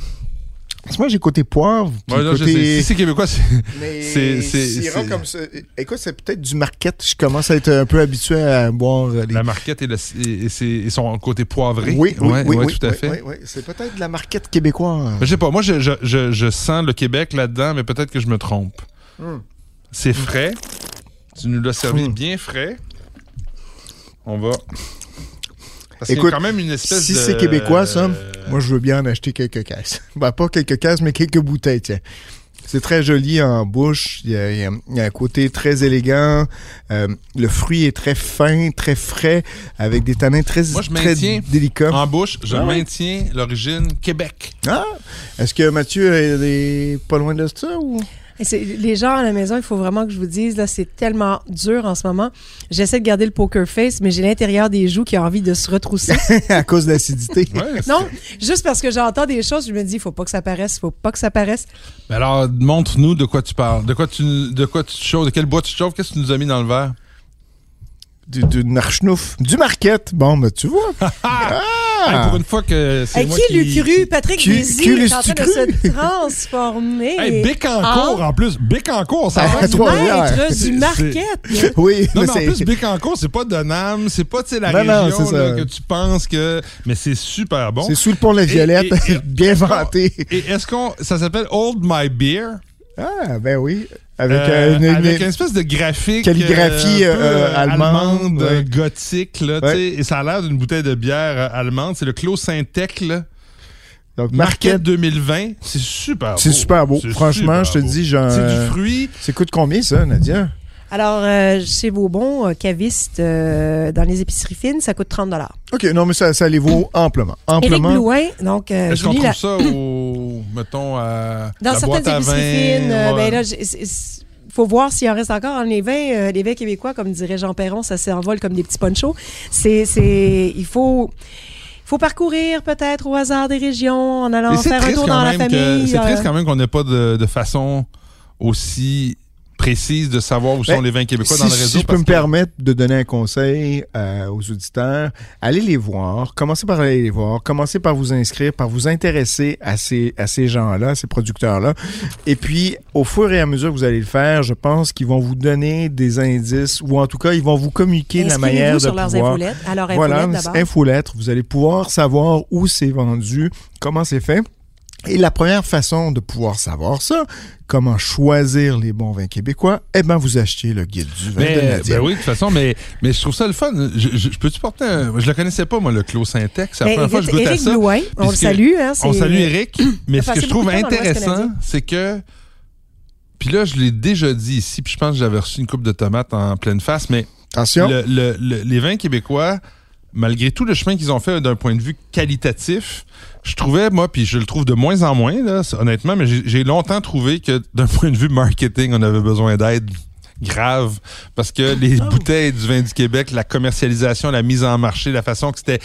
S3: Parce que moi, j'ai côté poivre.
S2: je sais. Si c'est québécois, c'est.
S3: Mais <laughs>
S2: C'est- c'est-
S3: Syrah
S2: c'est-
S3: comme ça. Écoute, c'est peut-être du marquette. Je commence à être un peu habitué à boire euh, les.
S2: La marquette et, le- et- son côté poivré.
S3: Oui, oui,
S2: Ouais,
S3: oui,
S2: ouais,
S3: oui,
S2: tout à fait.
S3: oui, oui. C'est peut-être de la marquette québécoise.
S2: Je sais pas, moi je, je, je, je sens le Québec là-dedans, mais peut-être que je me trompe.
S3: Hmm.
S2: C'est frais. Tu nous l'as servi
S3: Hmm.
S2: bien frais. On va. Parce qu'il y a
S3: Écoute,
S2: quand même une espèce
S3: si
S2: de-
S3: c'est québécois, ça, Moi, je veux bien en acheter quelques caisses. <laughs> Ben, pas quelques caisses, mais quelques bouteilles, tiens. C'est très joli en bouche. Il y a, il y a- il y a un côté très élégant. Euh, le fruit est très fin, très frais, avec des tanins très,
S2: Moi, je
S3: très délicats.
S2: En bouche, je
S3: Ah ouais?
S2: maintiens l'origine Québec.
S3: Ah! Est-ce que Mathieu est pas loin de ça ou?
S4: Les gens à la maison, il faut vraiment que je vous dise, là, c'est tellement dur en ce moment. J'essaie de garder le poker face, mais j'ai l'intérieur des joues qui a envie de se retrousser. <laughs>
S3: à cause de l'acidité.
S2: Ouais,
S4: non, juste parce que j'entends des choses, je me dis, il faut pas que ça paraisse, il faut pas que ça paraisse.
S2: Mais alors, montre-nous de quoi tu parles. De quoi tu, de quoi tu te chauffes. De quel bois tu te chauffes. Qu'est-ce que tu nous as mis dans le verre?
S3: Du, du narchnouf. Du marquette. Bon, ben, tu vois. <laughs>
S2: Hey, pour une fois que c'est
S4: Hey,
S2: moi
S4: qui l'eût cru? Patrick
S3: qui-
S4: Bézy
S3: qui
S4: est en train de se transformer?
S2: Hey, Bécancourt,
S4: Ah.
S2: en plus. Bécancourt, ça
S3: Ah,
S2: va.
S3: Trois-Rivières.
S4: Maître
S2: C'est-
S4: du market. <laughs>
S3: Oui,
S2: Non,
S3: mais
S2: mais en plus, Bécancourt, c'est pas de Nam, c'est pas, tu sais, la
S3: Non, non,
S2: région
S3: c'est
S2: là,
S3: ça.
S2: que tu penses que... Mais c'est super bon.
S3: c'est sous le pont La Violette.
S2: Et- et- <laughs>
S3: bien vanté.
S2: Et est-ce qu'on... Ça s'appelle Hold My Beer?
S3: Ah, ben oui. Avec,
S2: euh,
S3: euh, une,
S2: avec
S3: une-
S2: une espèce de graphique
S3: Calligraphie,
S2: euh,
S3: allemande, ouais.
S2: gothique là,
S3: Ouais.
S2: et ça a l'air d'une bouteille de bière allemande c'est le Clos Saint-Tech là.
S3: Donc,
S2: Marquette
S3: Marquette.
S2: 2020 c'est super beau
S3: C'est super beau.
S2: C'est
S3: Franchement, je te
S2: beau.
S3: dis, genre.
S2: c'est du fruit
S3: Ça coûte combien, ça, Nadia?
S4: Alors, euh, chez Beaubon, euh, caviste euh, dans les épiceries fines, ça coûte 30
S3: OK, non, mais ça, ça les vaut amplement.
S4: Éric
S3: Amplement.
S4: Blouin, donc, euh,
S2: est-ce qu'on trouve
S4: la-
S2: ça au <coughs> mettons à
S4: dans
S2: la
S4: certaines
S2: boîte à
S4: épiceries
S2: vin,
S4: fines, euh,
S2: ouais.
S4: ben là, faut voir s'il en reste encore. Les vins, euh, les vins québécois, comme dirait Jean Perron, ça s'envole comme des petits ponchos. C'est, c'est, il faut, faut parcourir peut-être au hasard des régions en allant faire un tour dans la famille.
S2: C'est
S4: euh,
S2: triste quand même qu'on n'ait pas de, de façon aussi précise de savoir où
S3: Ben,
S2: sont les vins québécois
S3: si,
S2: dans le réseau.
S3: si je peux me
S2: que-
S3: permettre de donner un conseil euh, aux auditeurs, allez les voir. Commencez par aller les voir. Commencez par vous inscrire, par vous intéresser à ces, à ces gens-là, à ces producteurs-là. Et puis, au fur et à mesure que vous allez le faire, je pense qu'ils vont vous donner des indices ou en tout cas, ils vont vous communiquer la manière de
S4: sur leurs
S3: pouvoir...
S4: infolettes. Alors,
S3: Voilà,
S4: infolettes d'abord.
S3: infolettre. Vous allez pouvoir savoir où c'est vendu, comment c'est fait. Et la première façon de pouvoir savoir ça, comment choisir les bons vins québécois, eh ben vous achetez le guide du vin de
S2: Mais,
S3: Nadia.
S2: ben oui, de toute façon, mais, mais je trouve ça le fun. Je, je, je peux-tu porter un... Je le connaissais pas, moi, le Clos Syntex. C'est la première fois que je goûte à
S4: Éric
S2: ça.
S4: Blouin, on le salue. Hein,
S2: On salue Eric, mais
S4: a
S2: ce que je trouve
S4: de
S2: intéressant, c'est que. Puis là, je l'ai déjà dit ici, puis je pense que j'avais reçu une coupe de tomates en pleine face, mais
S3: Attention.
S2: le- le- le- les vins québécois, malgré tout le chemin qu'ils ont fait d'un point de vue qualitatif, je trouvais, moi, puis je le trouve de moins en moins, là, honnêtement, mais j'ai longtemps trouvé que d'un point de vue marketing, on avait besoin d'aide grave parce que les bouteilles du vin du Québec, la commercialisation, la mise en marché, la façon que c'était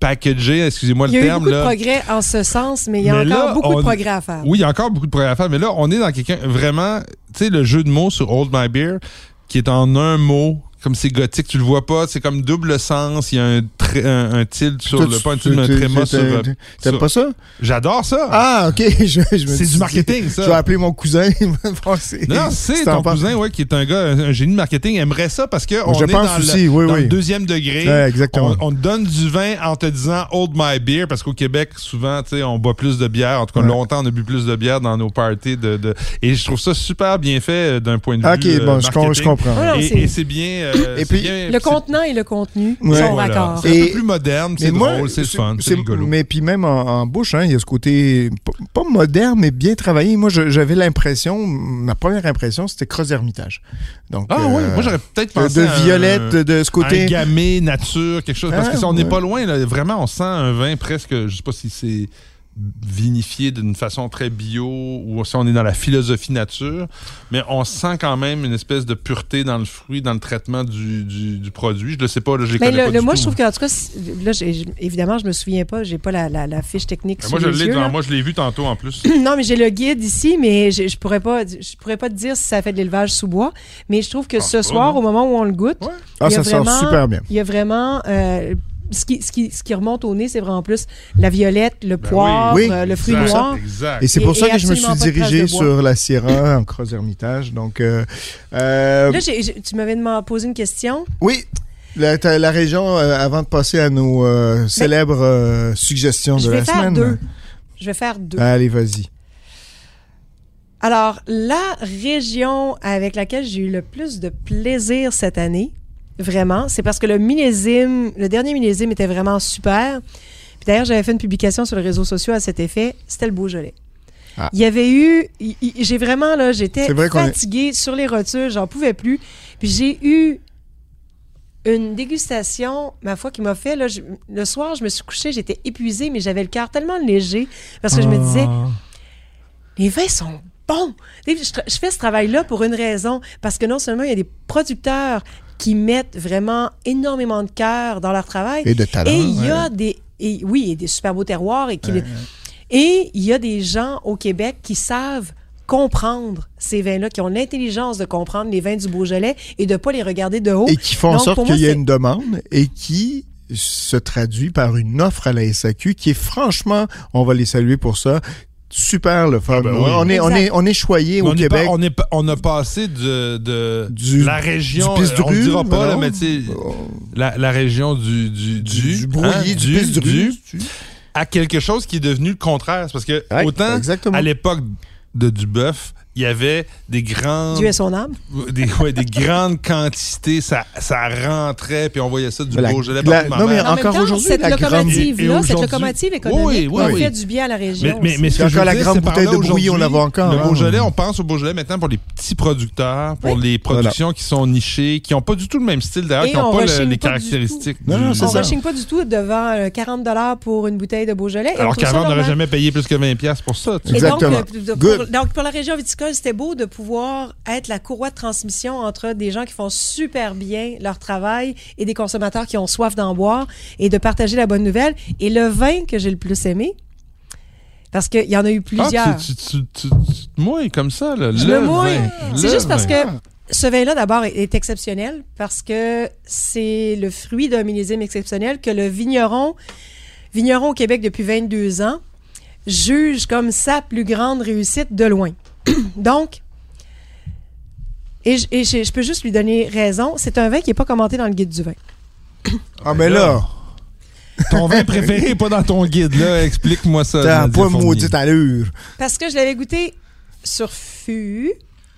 S2: packagé, excusez-moi
S4: Il
S2: le
S4: y a eu
S2: terme
S4: beaucoup
S2: là.
S4: de progrès en ce sens, mais il y a
S2: Mais
S4: encore
S2: là,
S4: beaucoup
S2: on-
S4: de progrès à faire.
S2: Oui, il y a encore beaucoup de progrès à faire, mais là, on est dans quelqu'un vraiment, tu sais, le jeu de mots sur Old My Beer, qui est en un mot, comme c'est gothique, tu le vois pas, c'est comme double sens, il y a un, un, un tilde sur le, pas un tilde,
S3: tu-
S2: mais un tréma sur, euh,
S3: T'aimes pas ça?
S2: J'adore ça!
S3: Ah, OK. <laughs> Je, je me
S2: c'est
S3: dis-
S2: du marketing, ça!
S3: Je vais appeler mon cousin. il va <laughs> penser.
S2: Non, c'est ton cousin, ouais, qui est un gars, un, un génie de marketing, aimerait ça parce que on
S3: Je
S2: est
S3: pense
S2: dans,
S3: aussi,
S2: le,
S3: oui,
S2: dans
S3: oui.
S2: le deuxième degré.
S3: Ouais, exactement.
S2: On, on te donne du vin en te disant Hold my beer parce qu'au Québec, souvent, tu sais, on boit plus de bière. En tout cas,
S3: Ouais.
S2: longtemps, on a bu plus de bière dans nos parties. De, de- Et je trouve ça super bien fait euh, d'un point de
S3: OK,
S2: vue. euh,
S3: bon, je, comprends.
S2: Et
S4: c'est
S2: bien. Euh,
S3: Et puis,
S2: bien-
S4: Le contenant et le contenu
S3: Ouais.
S4: sont
S2: voilà.
S4: raccords.
S2: C'est un peu plus moderne, c'est drôle, c'est le fun, c'est rigolo.
S3: Mais puis même en, en bouche, hein, il y a ce côté pas moderne, mais bien travaillé. Moi, j'avais l'impression, ma première impression, c'était Cross Hermitage. Donc,
S2: Ah oui,
S3: euh,
S2: moi j'aurais peut-être
S3: de,
S2: pensé
S3: de
S2: à un-
S3: violette, de, de ce côté.
S2: un gamay, nature, quelque chose. Parce
S3: Ah,
S2: que ça, on n'est
S3: ouais.
S2: pas loin, là. Vraiment, on sent un vin presque, je sais pas si c'est vinifié d'une façon très bio ou si on est dans la philosophie nature, mais on sent quand même une espèce de pureté dans le fruit, dans le traitement du, du, du produit. Je ne sais pas, là, je les
S4: Mais
S2: connais
S4: le,
S2: pas
S4: le-
S2: du
S4: moi,
S2: tout.
S4: je trouve qu'en tout cas, là, évidemment, je me souviens pas, j'ai pas la, la- la fiche technique sur
S2: moi, je
S4: les
S2: l'ai
S4: yeux,
S2: devant
S4: là.
S2: moi, je l'ai vu tantôt en plus. <clears throat>
S4: Non, mais j'ai le guide ici, mais je, je pourrais pas, je pourrais pas te dire si ça fait de l'élevage sous bois. Mais je trouve que
S2: Ah,
S4: ce soir,
S2: non.
S4: au moment où on le goûte,
S2: Ouais.
S3: Ah,
S4: il y a
S3: ça sent
S4: vraiment-
S3: super bien.
S4: il y a vraiment euh, ce qui, ce, qui, ce qui remonte au nez, c'est vraiment plus la violette, le
S2: Ben
S4: poivre,
S3: oui.
S4: euh, le fruit
S2: Exact,
S4: noir.
S2: Exact.
S3: Et c'est
S4: Et-
S3: pour ça que je me suis dirigé sur la Sierra en Cross Hermitage. Donc, euh, euh,
S4: Là, j'ai- tu m'avais demandé- posé une question.
S3: oui, la, région, euh, avant de passer à nos euh, célèbres euh, suggestions
S4: Je
S3: de
S4: vais
S3: la
S4: faire
S3: semaine.
S4: deux. Je vais faire deux.
S3: Allez, vas-y.
S4: Alors, la région avec laquelle j'ai eu le plus de plaisir cette année, vraiment, c'est parce que le millésime, le dernier millésime était vraiment super. Puis d'ailleurs, j'avais fait une publication sur les réseaux sociaux à cet effet. C'était le Beaujolais.
S3: Ah.
S4: Il y avait eu, j'ai vraiment là, j'étais
S3: est-
S4: fatiguée sur les rotules, j'en pouvais plus. Puis j'ai eu une dégustation, ma foi, qui m'a fait là, je- le soir, je me suis couchée, j'étais épuisée, mais j'avais le cœur tellement léger parce que je me disais,
S3: Ah.
S4: les vins sont bons. Je, je fais ce travail-là pour une raison, parce que non seulement il y a des producteurs qui mettent vraiment énormément de cœur dans leur travail,
S3: Et de talent.
S4: et il y a
S3: ouais.
S4: des, et, oui, et des super beaux terroirs, et, qui, et il y a des gens au Québec qui savent comprendre ces vins-là, qui ont l'intelligence de comprendre les vins du Beaujolais et de pas les regarder de haut.
S3: Et qui font en sorte qu'il y a
S4: c'est-
S3: une demande et qui se traduit par une offre à la SAQ qui est franchement, on va les saluer pour ça, super le fun.
S2: Ah ben oui.
S3: On est, on est, on est choyé au
S2: on, est
S3: Québec.
S2: pas- on, est on a passé de, de
S3: Du-
S2: la région,
S3: du
S2: on
S3: Dru,
S2: dira pas, là, mais tu sais,
S3: Oh.
S2: la, la région du du
S3: du,
S2: du,
S3: du brouillé,
S2: hein,
S3: du,
S2: du,
S3: dru.
S2: à quelque chose qui est devenu le contraire. Parce que
S3: Ouais,
S2: autant
S3: exactement.
S2: à l'époque de Duboeuf, il y avait des grandes,
S4: Dieu est son âme?
S2: des, ouais, des grandes quantités, ça, ça rentrait, puis on voyait ça du
S3: La-
S2: Beaujolais
S3: la-
S2: partout.
S3: non,
S2: ma
S3: mais.
S4: En
S3: encore aujourd'hui,
S4: cette locomotive-là, cette locomotive économique
S2: Oui, oui,
S4: a
S2: oui.
S4: fait du bien à la région.
S2: Mais, mais, mais ce que je veux
S3: encore la
S2: dire,
S3: grande bouteille de brouillé, on la voit encore,
S2: Le
S3: hein.
S2: Beaujolais, on pense au Beaujolais maintenant pour les petits producteurs, pour les productions qui sont nichées, qui n'ont pas du tout le même style d'ailleurs, qui n'ont
S4: on
S2: pas le- les
S4: pas
S2: caractéristiques.
S3: Non, non,
S4: on
S3: ça.
S4: ne rechigne pas du tout devant euh, 40 pour une bouteille de Beaujolais.
S2: Alors qu'avant, on n'aurait jamais payé plus que 20$ pour ça.
S3: Exactement.
S4: euh, donc, pour la région viticole, c'était beau de pouvoir être la courroie de transmission entre des gens qui font super bien leur travail et des consommateurs qui ont soif d'en boire et de partager la bonne nouvelle. Et le vin que j'ai le plus aimé, parce qu'il y en a eu plusieurs.
S2: Ah, tu, tu, tu, tu, tu te mouilles comme ça, là.
S4: Je
S2: le
S4: me mouille.
S2: vin.
S4: C'est juste parce que ce vin-là, d'abord, est, est exceptionnel parce que c'est le fruit d'un millésime exceptionnel que le vigneron, vigneron au Québec depuis 22 ans, juge comme sa plus grande réussite de loin. <clears throat> Donc, et, je- et je, je peux juste lui donner raison, c'est un vin qui n'est pas commenté dans le guide du vin.
S3: Ah, mais là,
S2: Ton vin préféré est pas dans ton guide, là. Explique-moi ça.
S3: t'as pas
S2: Fournier.
S3: maudite allure.
S4: Parce que je l'avais goûté sur fût,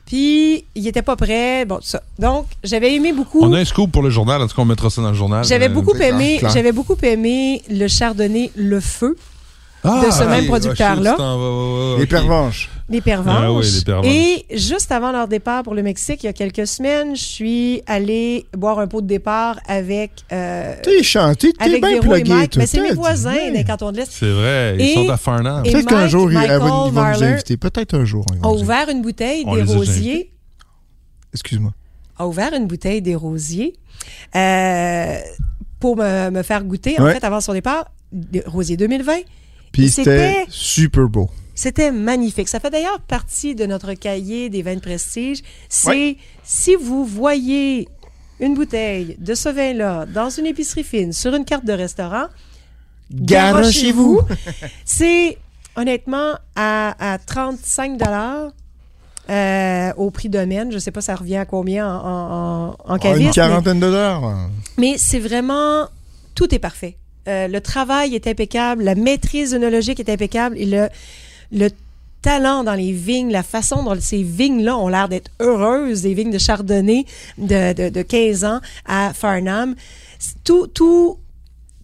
S4: puis il était pas prêt. Bon, tout ça. Donc, j'avais aimé beaucoup.
S2: On a un scoop pour le journal, en tout cas, on mettra ça dans le journal.
S4: J'avais
S2: Euh,
S4: beaucoup aimé, j'avais beaucoup aimé le chardonnay Le Feu,
S2: Ah,
S4: de ce même producteur-là.
S2: Ah,
S3: Les pervenches.
S4: les pervenches.
S2: Ah oui, les pervenches.
S4: Et juste avant leur départ pour le Mexique, il y a quelques semaines, je suis allée boire un pot de départ avec, euh,
S3: T'es chanté, t'es
S4: avec
S3: bien plugué.
S4: Mais c'est mes voisins
S3: dit,
S4: des cantons de l'Est.
S2: C'est vrai, ils
S4: Et-
S2: sont à Farnham.
S4: et-
S3: Peut-être qu'un
S4: Mike,
S3: jour, ils vont nous
S4: Marler
S3: inviter. Peut-être un jour. inviter.
S4: ouvert une bouteille des rosiers.
S3: Excuse-moi.
S4: A ouvert une bouteille des rosiers euh, pour me, me faire goûter, en fait, avant son départ, des rosiers 2020.
S3: Puis
S4: C'était-
S3: super beau.
S4: C'était magnifique. Ça fait d'ailleurs partie de notre cahier des vins de prestige. C'est
S3: Ouais.
S4: si vous voyez une bouteille de ce vin-là dans une épicerie fine sur une carte de restaurant,
S3: Garochez-vous. <laughs>
S4: C'est honnêtement à, à 35 dollars euh, au prix domaine. Je sais pas ça revient à combien en, en, en- en
S3: Ah, Une
S4: caviste, mais-
S3: quarantaine de dollars.
S4: mais c'est vraiment tout est parfait. Euh, le travail est impeccable, la maîtrise œnologique est impeccable et le, le talent dans les vignes, la façon dont ces vignes-là ont l'air d'être heureuses, des vignes de chardonnay de, de, de 15 ans à Farnham. Tout, tout,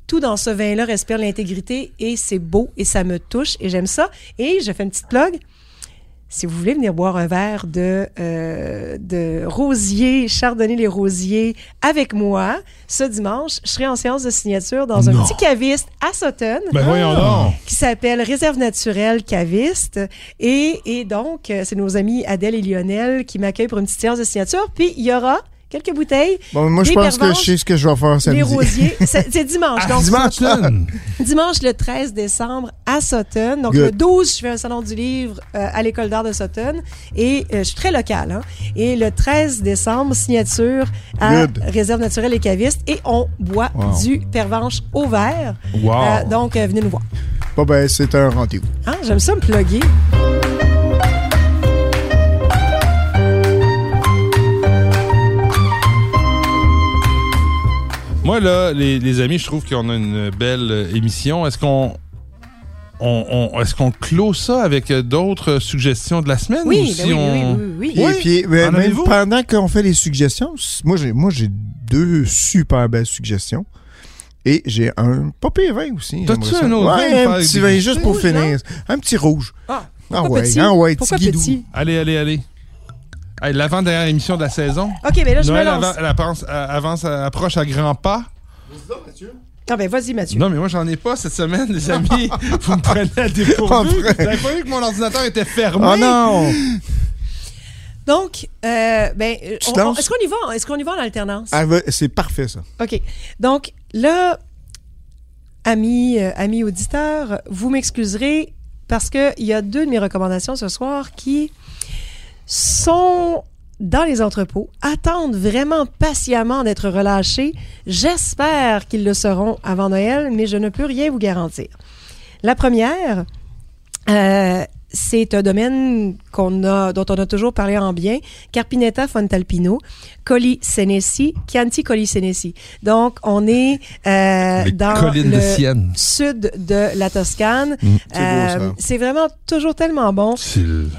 S4: tout dans ce vin-là respire l'intégrité et c'est beau et ça me touche et j'aime ça. Et je fais une petite plug. Si vous voulez venir boire un verre de, euh, de rosier, chardonnay les rosiers avec moi, ce dimanche, je serai en séance de signature dans un petit caviste à Sutton
S2: Ben voyons donc.
S4: qui s'appelle Réserve naturelle caviste. Et, et donc, euh, c'est nos amis Adèle et Lionel qui m'accueillent pour une petite séance de signature. Puis, il y aura quelques bouteilles,
S3: Bon, moi, je pense que je sais ce que je vais faire samedi.
S4: des rosiers. <laughs> C'est dimanche.
S2: Ah,
S4: donc,
S2: Sutton.
S4: Dimanche le 13 décembre à Sutton. Donc
S3: Good.
S4: le 12, je fais un salon du livre euh, à l'école d'art de Sutton et euh, je suis très locale. Hein? Et le 13 décembre, signature à
S3: Good.
S4: Réserve naturelle et caviste et on boit
S3: Wow.
S4: du pervenche au verre.
S2: Wow.
S4: Euh, donc euh, venez nous voir.
S3: Bon, ben, c'est un rendez-vous.
S4: Hein? J'aime ça me plugger.
S2: Moi, là, les, les amis, je trouve qu'on a une belle émission. Est-ce qu'on. On, on- est-ce qu'on clôt ça avec d'autres suggestions de la semaine? ou
S4: Oui, ben
S2: si
S4: oui,
S2: on...
S4: oui, oui, oui, oui.
S3: Puis, même pendant qu'on fait les suggestions, moi j'ai moi j'ai deux super belles suggestions. Et j'ai un pas pire vin aussi.
S2: T'as-tu un autre
S3: ouais, un petit vin juste pour
S4: Rouge,
S3: finir. Un petit rouge.
S4: Ah,
S3: Ah ouais,
S4: petit?
S3: ah ouais,
S4: Pourquoi
S3: petit guidou.
S4: petit?
S2: Allez, allez, allez. Hey, L'avant-dernière émission de la saison.
S4: OK, mais là, je
S2: Noël
S4: me lance.
S2: elle avance, euh, avance, euh, approche à grands pas.
S4: Ah ben, vas-y, Mathieu.
S2: Non, mais moi, j'en ai pas cette semaine, les amis. <laughs> <laughs> Vous me prenez à
S3: En
S2: dépourvu.
S3: vrai.
S2: Vous avez pas vu que mon ordinateur était fermé?
S3: Oh non! <laughs>
S4: Donc, euh, ben,
S3: Tu
S4: on-
S3: te
S4: on-
S3: lances?
S4: est-ce qu'on y va? Est-ce qu'on y va en alternance?
S3: Ah, c'est parfait ça.
S4: OK. Donc, là, amis, euh, amis auditeurs, vous m'excuserez parce qu'il y a deux de mes recommandations ce soir qui sont dans les entrepôts, attendent vraiment patiemment d'être relâchés. J'espère qu'ils le seront avant Noël, mais je ne peux rien vous garantir. La première, euh, c'est un domaine qu'on a, dont on a toujours parlé en bien, Carpinetta Fontalpino, Colli Senesi, Chianti Colli Senesi. Donc, on est euh, dans
S2: de
S4: le sud de la Toscane.
S3: C'est beau,
S4: Euh, c'est vraiment toujours tellement bon.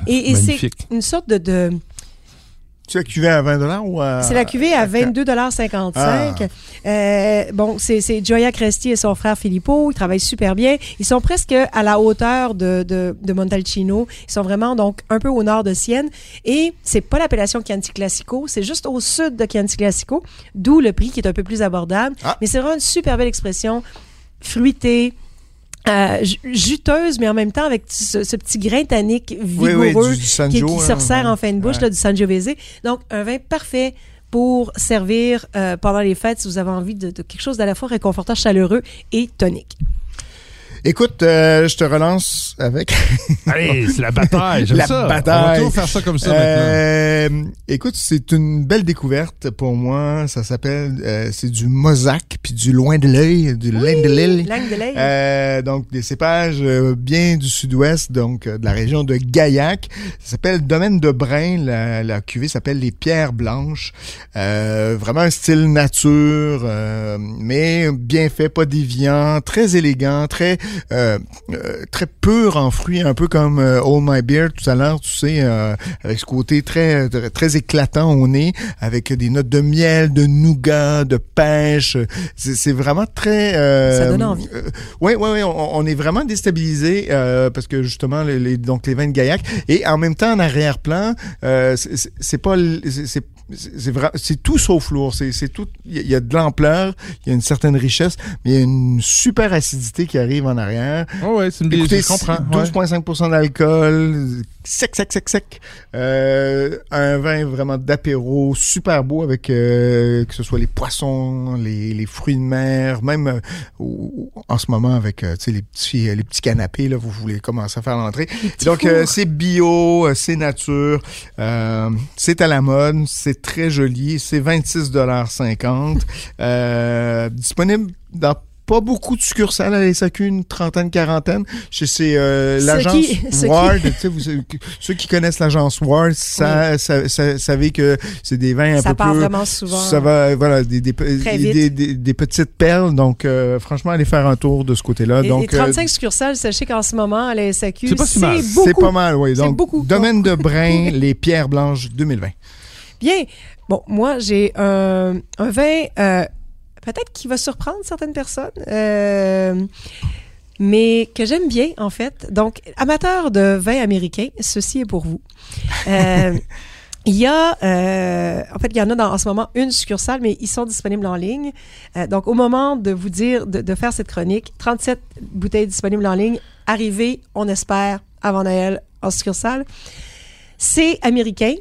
S4: Et, et c'est une sorte de, de
S3: Tu as cuvé à 20 ou à.
S4: c'est la cuvée à 22,55 Euh, bon, c'est c'est Gioia Cresti et son frère Filippo. Ils travaillent super bien. Ils sont presque à la hauteur de, de, de Montalcino. Ils sont vraiment donc un peu au nord de Sienne. Et c'est pas l'appellation Chianti Classico, c'est juste au sud de Chianti Classico, d'où le prix qui est un peu plus abordable.
S3: Ah.
S4: Mais c'est vraiment une super belle expression fruitée. Euh, ju- juteuse, mais en même temps avec ce, ce petit grain tannique vigoureux
S3: oui, du, du
S4: qui,
S3: Sanjo,
S4: qui se
S3: hein,
S4: resserre
S3: ouais.
S4: en fin de bouche,
S3: Ouais.
S4: là, du Sangiovese. Donc, un vin parfait pour servir euh, pendant les fêtes si vous avez envie de, de quelque chose d'à la fois réconfortant, chaleureux et tonique.
S3: Écoute, euh, je te relance avec <laughs>
S2: Allez, c'est la bataille, j'aime
S3: La
S2: ça. On
S3: bataille.
S2: va toujours faire ça comme ça maintenant.
S3: Euh, écoute, c'est une belle découverte pour moi. Ça s'appelle, euh, c'est du mosaque puis du loin de l'œil, du loin de l'île.
S4: Langue de l'œil.
S3: Euh, donc des cépages bien du sud-ouest, donc de la région de Gaillac. Ça s'appelle Domaine de Brin. La, la cuvée s'appelle les Pierres Blanches. Euh, vraiment un style nature, euh, mais bien fait, pas déviant, très élégant, très euh, euh, très pur en fruits, un peu comme euh, All My Beer tout à l'heure, tu sais, euh, avec ce côté très très- très éclatant au nez, avec des notes de miel, de nougat, de pêche. C'est vraiment très. euh,
S4: Ça donne envie.
S3: oui, oui, oui, on, on est vraiment déstabilisé euh, parce que justement, les, les- donc les vins de Gaillac et en même temps en arrière-plan, euh, c'est- pas, c'est vra- c'est tout sauf lourd. C'est c'est tout. Il y a- de l'ampleur, il y a une certaine richesse, mais il y a une super acidité qui arrive en arrière.
S2: Oh ouais, c'est une
S3: Écoutez,
S2: je comprends. ouais.
S3: 12,5% d'alcool, sec, sec, sec, sec. Euh, un vin vraiment d'apéro, super beau avec euh, que ce soit les poissons, les, les fruits de mer, même euh, en ce moment avec les petits les petits canapés là, vous voulez commencer à faire l'entrée. Donc c'est bio, c'est nature, c'est à la mode, c'est très joli, c'est 26 dollars 50, disponible dans pas beaucoup de succursales à la SAQ, une trentaine, quarantaine. Chez c'est euh,
S4: Ce
S3: l'agence
S4: qui- <laughs> ce qui-
S3: Ward, tu sais, vous- ceux qui connaissent l'agence Ward, ça, ça, ça- savez que c'est des vins un
S4: ça
S3: peu
S4: part
S3: plus
S4: vraiment souvent.
S3: ça va, voilà, des, des,
S4: Très
S3: des,
S4: vite.
S3: des- des petites perles. Donc, euh, franchement, allez faire un tour de ce côté-là. Donc,
S4: et 35 succursales, sachez qu'en ce moment, à la SAQ,
S2: C'est pas si mal.
S3: euh,
S4: beaucoup.
S3: c'est pas mal, oui. Donc,
S4: beaucoup.
S3: domaine de Brin, <laughs> les pierres blanches 2020.
S4: Bien. Bon, moi, j'ai un, un vin euh, peut-être qui va surprendre certaines personnes, euh, mais que j'aime bien, en fait. Donc, amateur de vin américain, ceci est pour vous. Euh, <laughs> Il y a, euh, en fait, il y en a dans, en ce moment une succursale, mais ils sont disponibles en ligne. Euh, donc, au moment de vous dire de, de faire cette chronique, 37 bouteilles disponibles en ligne, arrivées, on espère, avant Noël en succursale. C'est américain,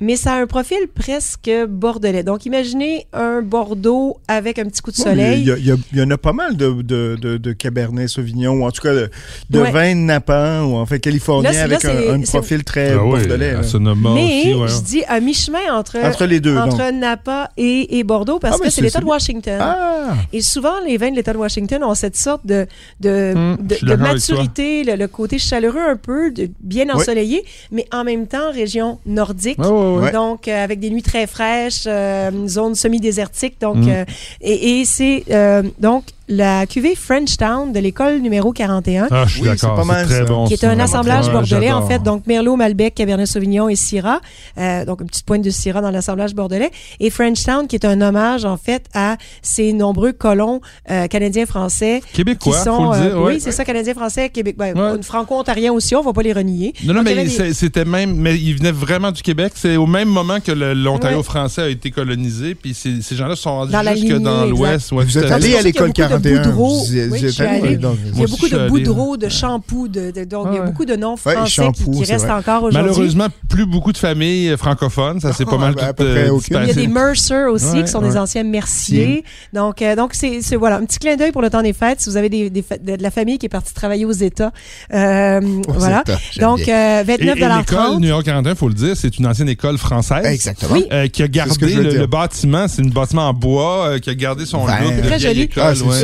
S4: mais ça a un profil presque bordelais. Donc, imaginez un Bordeaux avec un petit coup de soleil.
S3: Il y, en a pas mal de, de, de, de Cabernet Sauvignon, ou en tout cas de, de
S4: Ouais.
S3: vins de Napa, ou en fait californien,
S4: Là,
S3: avec
S4: là,
S3: un, profil très
S2: Ah oui,
S3: bordelais.
S2: Sonoma
S4: mais
S2: aussi, ouais.
S4: je dis à mi-chemin entre,
S3: Entre les deux,
S4: entre Napa et, et Bordeaux, parce
S3: Ah,
S4: que c'est l'État de Washington.
S3: Ah!
S4: Et souvent, les vins de l'État de Washington ont cette sorte de,
S2: Hum, toi.
S4: maturité, le, le côté chaleureux un peu, de, bien ensoleillé, mais en même temps région nordique.
S2: Ouais. Ouais.
S4: Donc, euh, avec des nuits très fraîches, euh, une zone semi-désertique. Donc,
S2: Mm.
S4: euh, et, et c'est euh, donc la cuvée Frenchtown de l'école numéro 41.
S2: Ah, je suis
S3: Oui,
S2: d'accord.
S3: c'est pas mal,
S2: C'est très bon.
S4: qui est un assemblage bordelais, en fait. Donc, Merlot, Malbec, Cabernet Sauvignon et Syrah. Euh, donc, une petite pointe de Syrah dans l'assemblage bordelais. Et Frenchtown, qui est un hommage, en fait, à ces nombreux colons euh, canadiens-français qui
S2: Québécois,
S4: sont...
S2: faut le
S4: euh,
S2: dire. ouais.
S4: Oui, c'est ça, canadiens-français, Québec. Ben,
S2: Ouais.
S4: une Franco-ontarien aussi, on va pas les renier.
S2: Non, non,
S4: Donc,
S2: mais
S4: des-
S2: c'était même. Mais ils venaient vraiment du Québec. C'est au même moment que le- l'Ontario
S4: Ouais.
S2: français a été colonisé. Puis ces, ces gens-là sont rendus
S4: Dans la
S2: jusque
S4: lignée,
S2: dans l'Ouest. Ouais,
S3: Vous êtes allé à l'école
S4: Il y a beaucoup de
S3: 41.
S4: boudreaux.
S3: Vous y-
S4: Oui,
S3: vous y
S4: je
S3: êtes
S4: suis
S3: allé,
S4: allée.
S3: oui, donc,
S4: Il y a beaucoup de
S2: allé.
S4: boudreaux, de shampoos, de, de- donc il y a beaucoup de noms français qui-
S3: shampoo,
S4: qui,
S3: c'est
S4: restent
S3: vrai.
S4: encore aujourd'hui.
S2: Malheureusement, plus beaucoup de familles francophones. Ça, c'est pas
S3: Ah,
S2: mal
S3: ben,
S2: tout euh.
S4: Il y a des Mercer aussi,
S2: Ouais,
S4: qui sont des anciens merciers. Donc, euh, donc c'est, c'est- voilà, un petit clin d'œil pour le temps des fêtes. Si vous avez des, des fa- de, de la famille qui est partie travailler aux États, euh, voilà.
S3: États,
S4: Donc, euh,
S2: Et, et
S4: 29
S2: l'école New York 41, il faut le dire, c'est une ancienne école française.
S3: Exactement.
S2: Euh, qui a gardé le, bâtiment, c'est un bâtiment en bois qui a gardé son
S3: Vert.
S2: look
S4: Très joli.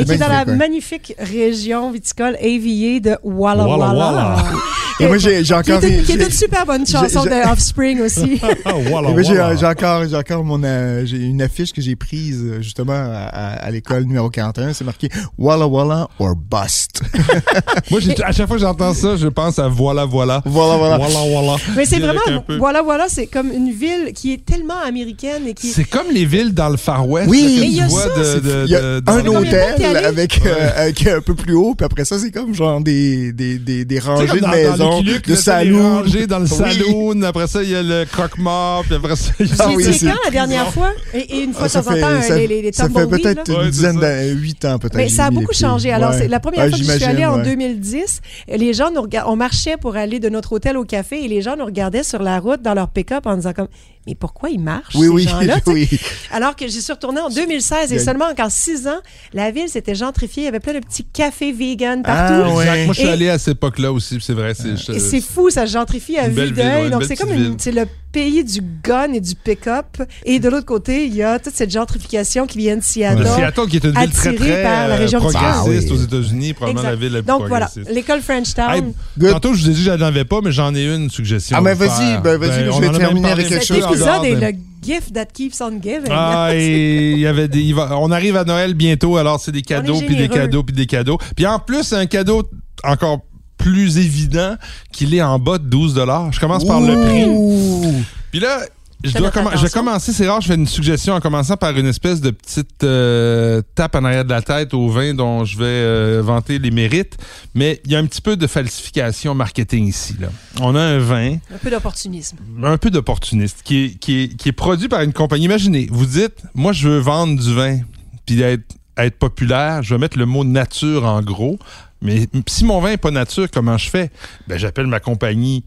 S3: C'est
S4: dans la
S3: magnifique,
S4: région viticole Avier de Walla
S2: Walla
S4: Walla.
S2: Walla. <laughs>
S3: Et moi, j'ai encore...
S4: une, qui est une super bonne chanson de Offspring <laughs> aussi.
S2: Ah, voilà,
S3: Et moi, j'ai encore, mon, euh, une affiche que j'ai prise euh, justement à, à- à l'école numéro 41. C'est marqué Walla Walla or Bust. <laughs>
S2: Moi, j'ai- à chaque fois que j'entends ça, je pense à voilà, voilà.
S3: voilà, voilà.
S2: Voilà, voilà.
S4: Mais c'est vraiment, voilà, voilà, c'est comme une ville qui est tellement américaine et qui
S2: C'est comme les villes dans le Far West.
S3: Oui.
S4: il y a
S2: vois
S4: ça,
S2: de- de-
S3: Il y a
S2: de-
S3: un hôtel avec, euh, avec un peu plus haut, puis après ça, c'est comme genre des, des, des, des rangées de maisons. de saloon.
S2: rangées dans le
S3: Oui.
S2: saloon. Après ça, il y a le croque-mort. Puis après ça, il y a
S3: Ah oui, c'est-
S4: quand la dernière fois? Et, et une fois
S3: Ah,
S4: de temps en temps,
S3: ça,
S4: les, les, les
S3: ça fait peut-être une dizaine d'années, huit ans peut-être.
S4: Mais ça a beaucoup changé. Alors, la première
S3: Ouais,
S4: fois que je suis allée en
S3: ouais.
S4: 2010. Les gens nous rega- on marchait pour aller de notre hôtel au café et les gens nous regardaient sur la route dans leur pick-up en disant comme mais pourquoi ils marchent
S3: Oui,
S4: ces
S3: oui,
S4: gens-là <laughs>
S3: oui.
S4: Alors que j'y suis retournée en 2016 et seulement en six ans, la ville s'était gentrifiée. Il y avait plein de petits cafés vegan partout.
S3: Ah, ouais.
S2: Moi, je suis
S4: Et-
S2: allé à cette époque-là aussi. C'est vrai. C'est
S4: C'est fou, ça se gentrifie à vue d'œil. Donc, c'est comme une, le pays du gun et du pick-up. Et de l'autre côté, il y a toute cette gentrification qui vient de Seattle.
S2: de Seattle, qui est une ville très, très
S4: par la
S2: euh,
S4: région
S2: progressiste
S3: Sud.
S2: aux États-Unis. Probablement
S4: Exact.
S2: la ville la plus
S4: Donc voilà, l'école Frenchtown.
S2: Hey. Tantôt, je vous ai dit que j'en avais pas, mais j'en ai une suggestion.
S3: Ah, mais
S2: à
S3: vas-y,
S2: faire.
S3: ben, vas-y, je
S2: on
S3: vais terminer avec
S2: un
S3: quelque
S4: Cet
S3: chose
S2: dehors,
S4: épisode est le gift that keeps on giving.
S2: Ah, et il y avait des, va- on arrive à Noël bientôt, alors c'est des cadeaux, puis des cadeaux, puis des cadeaux. Puis en plus, c'est un cadeau encore plus évident qu'il est en bas de 12 Je commence par le prix. Puis là, je, dois je vais commencer, c'est rare, je fais une suggestion en commençant par une espèce de petite euh, tape en arrière de la tête au vin dont je vais euh, vanter les mérites. Mais il y a un petit peu de falsification marketing ici. Là. On a un vin
S4: Un peu d'opportunisme.
S2: un peu d'opportuniste, qui est, qui, est, qui est produit par une compagnie. Imaginez, vous dites, moi, je veux vendre du vin, puis être, être populaire, je vais mettre le mot nature en gros. Mais si mon vin n'est pas nature, comment je fais? Ben, j'appelle ma compagnie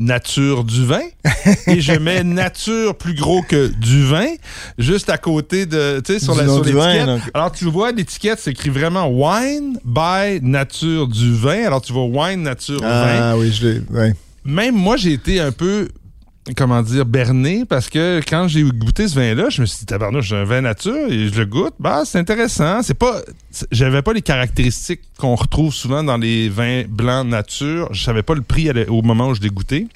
S2: Nature du vin <laughs> et je mets nature plus gros que du vin juste à côté de tu sais sur
S3: Du
S2: la l'étiquette. Alors tu vois l'étiquette s'écrit vraiment wine by nature du vin. Alors tu vois wine nature vin
S3: Ah oui, je l'ai. ouais.
S2: même moi, j'ai été un peu, comment dire, berné parce que quand j'ai goûté ce vin-là, je me suis dit, tabarnouche, j'ai un vin nature et je le goûte. Bah, c'est intéressant. C'est pas, j'avais pas les caractéristiques qu'on retrouve souvent dans les vins blancs nature. Je savais pas le prix au moment où je l'ai goûté.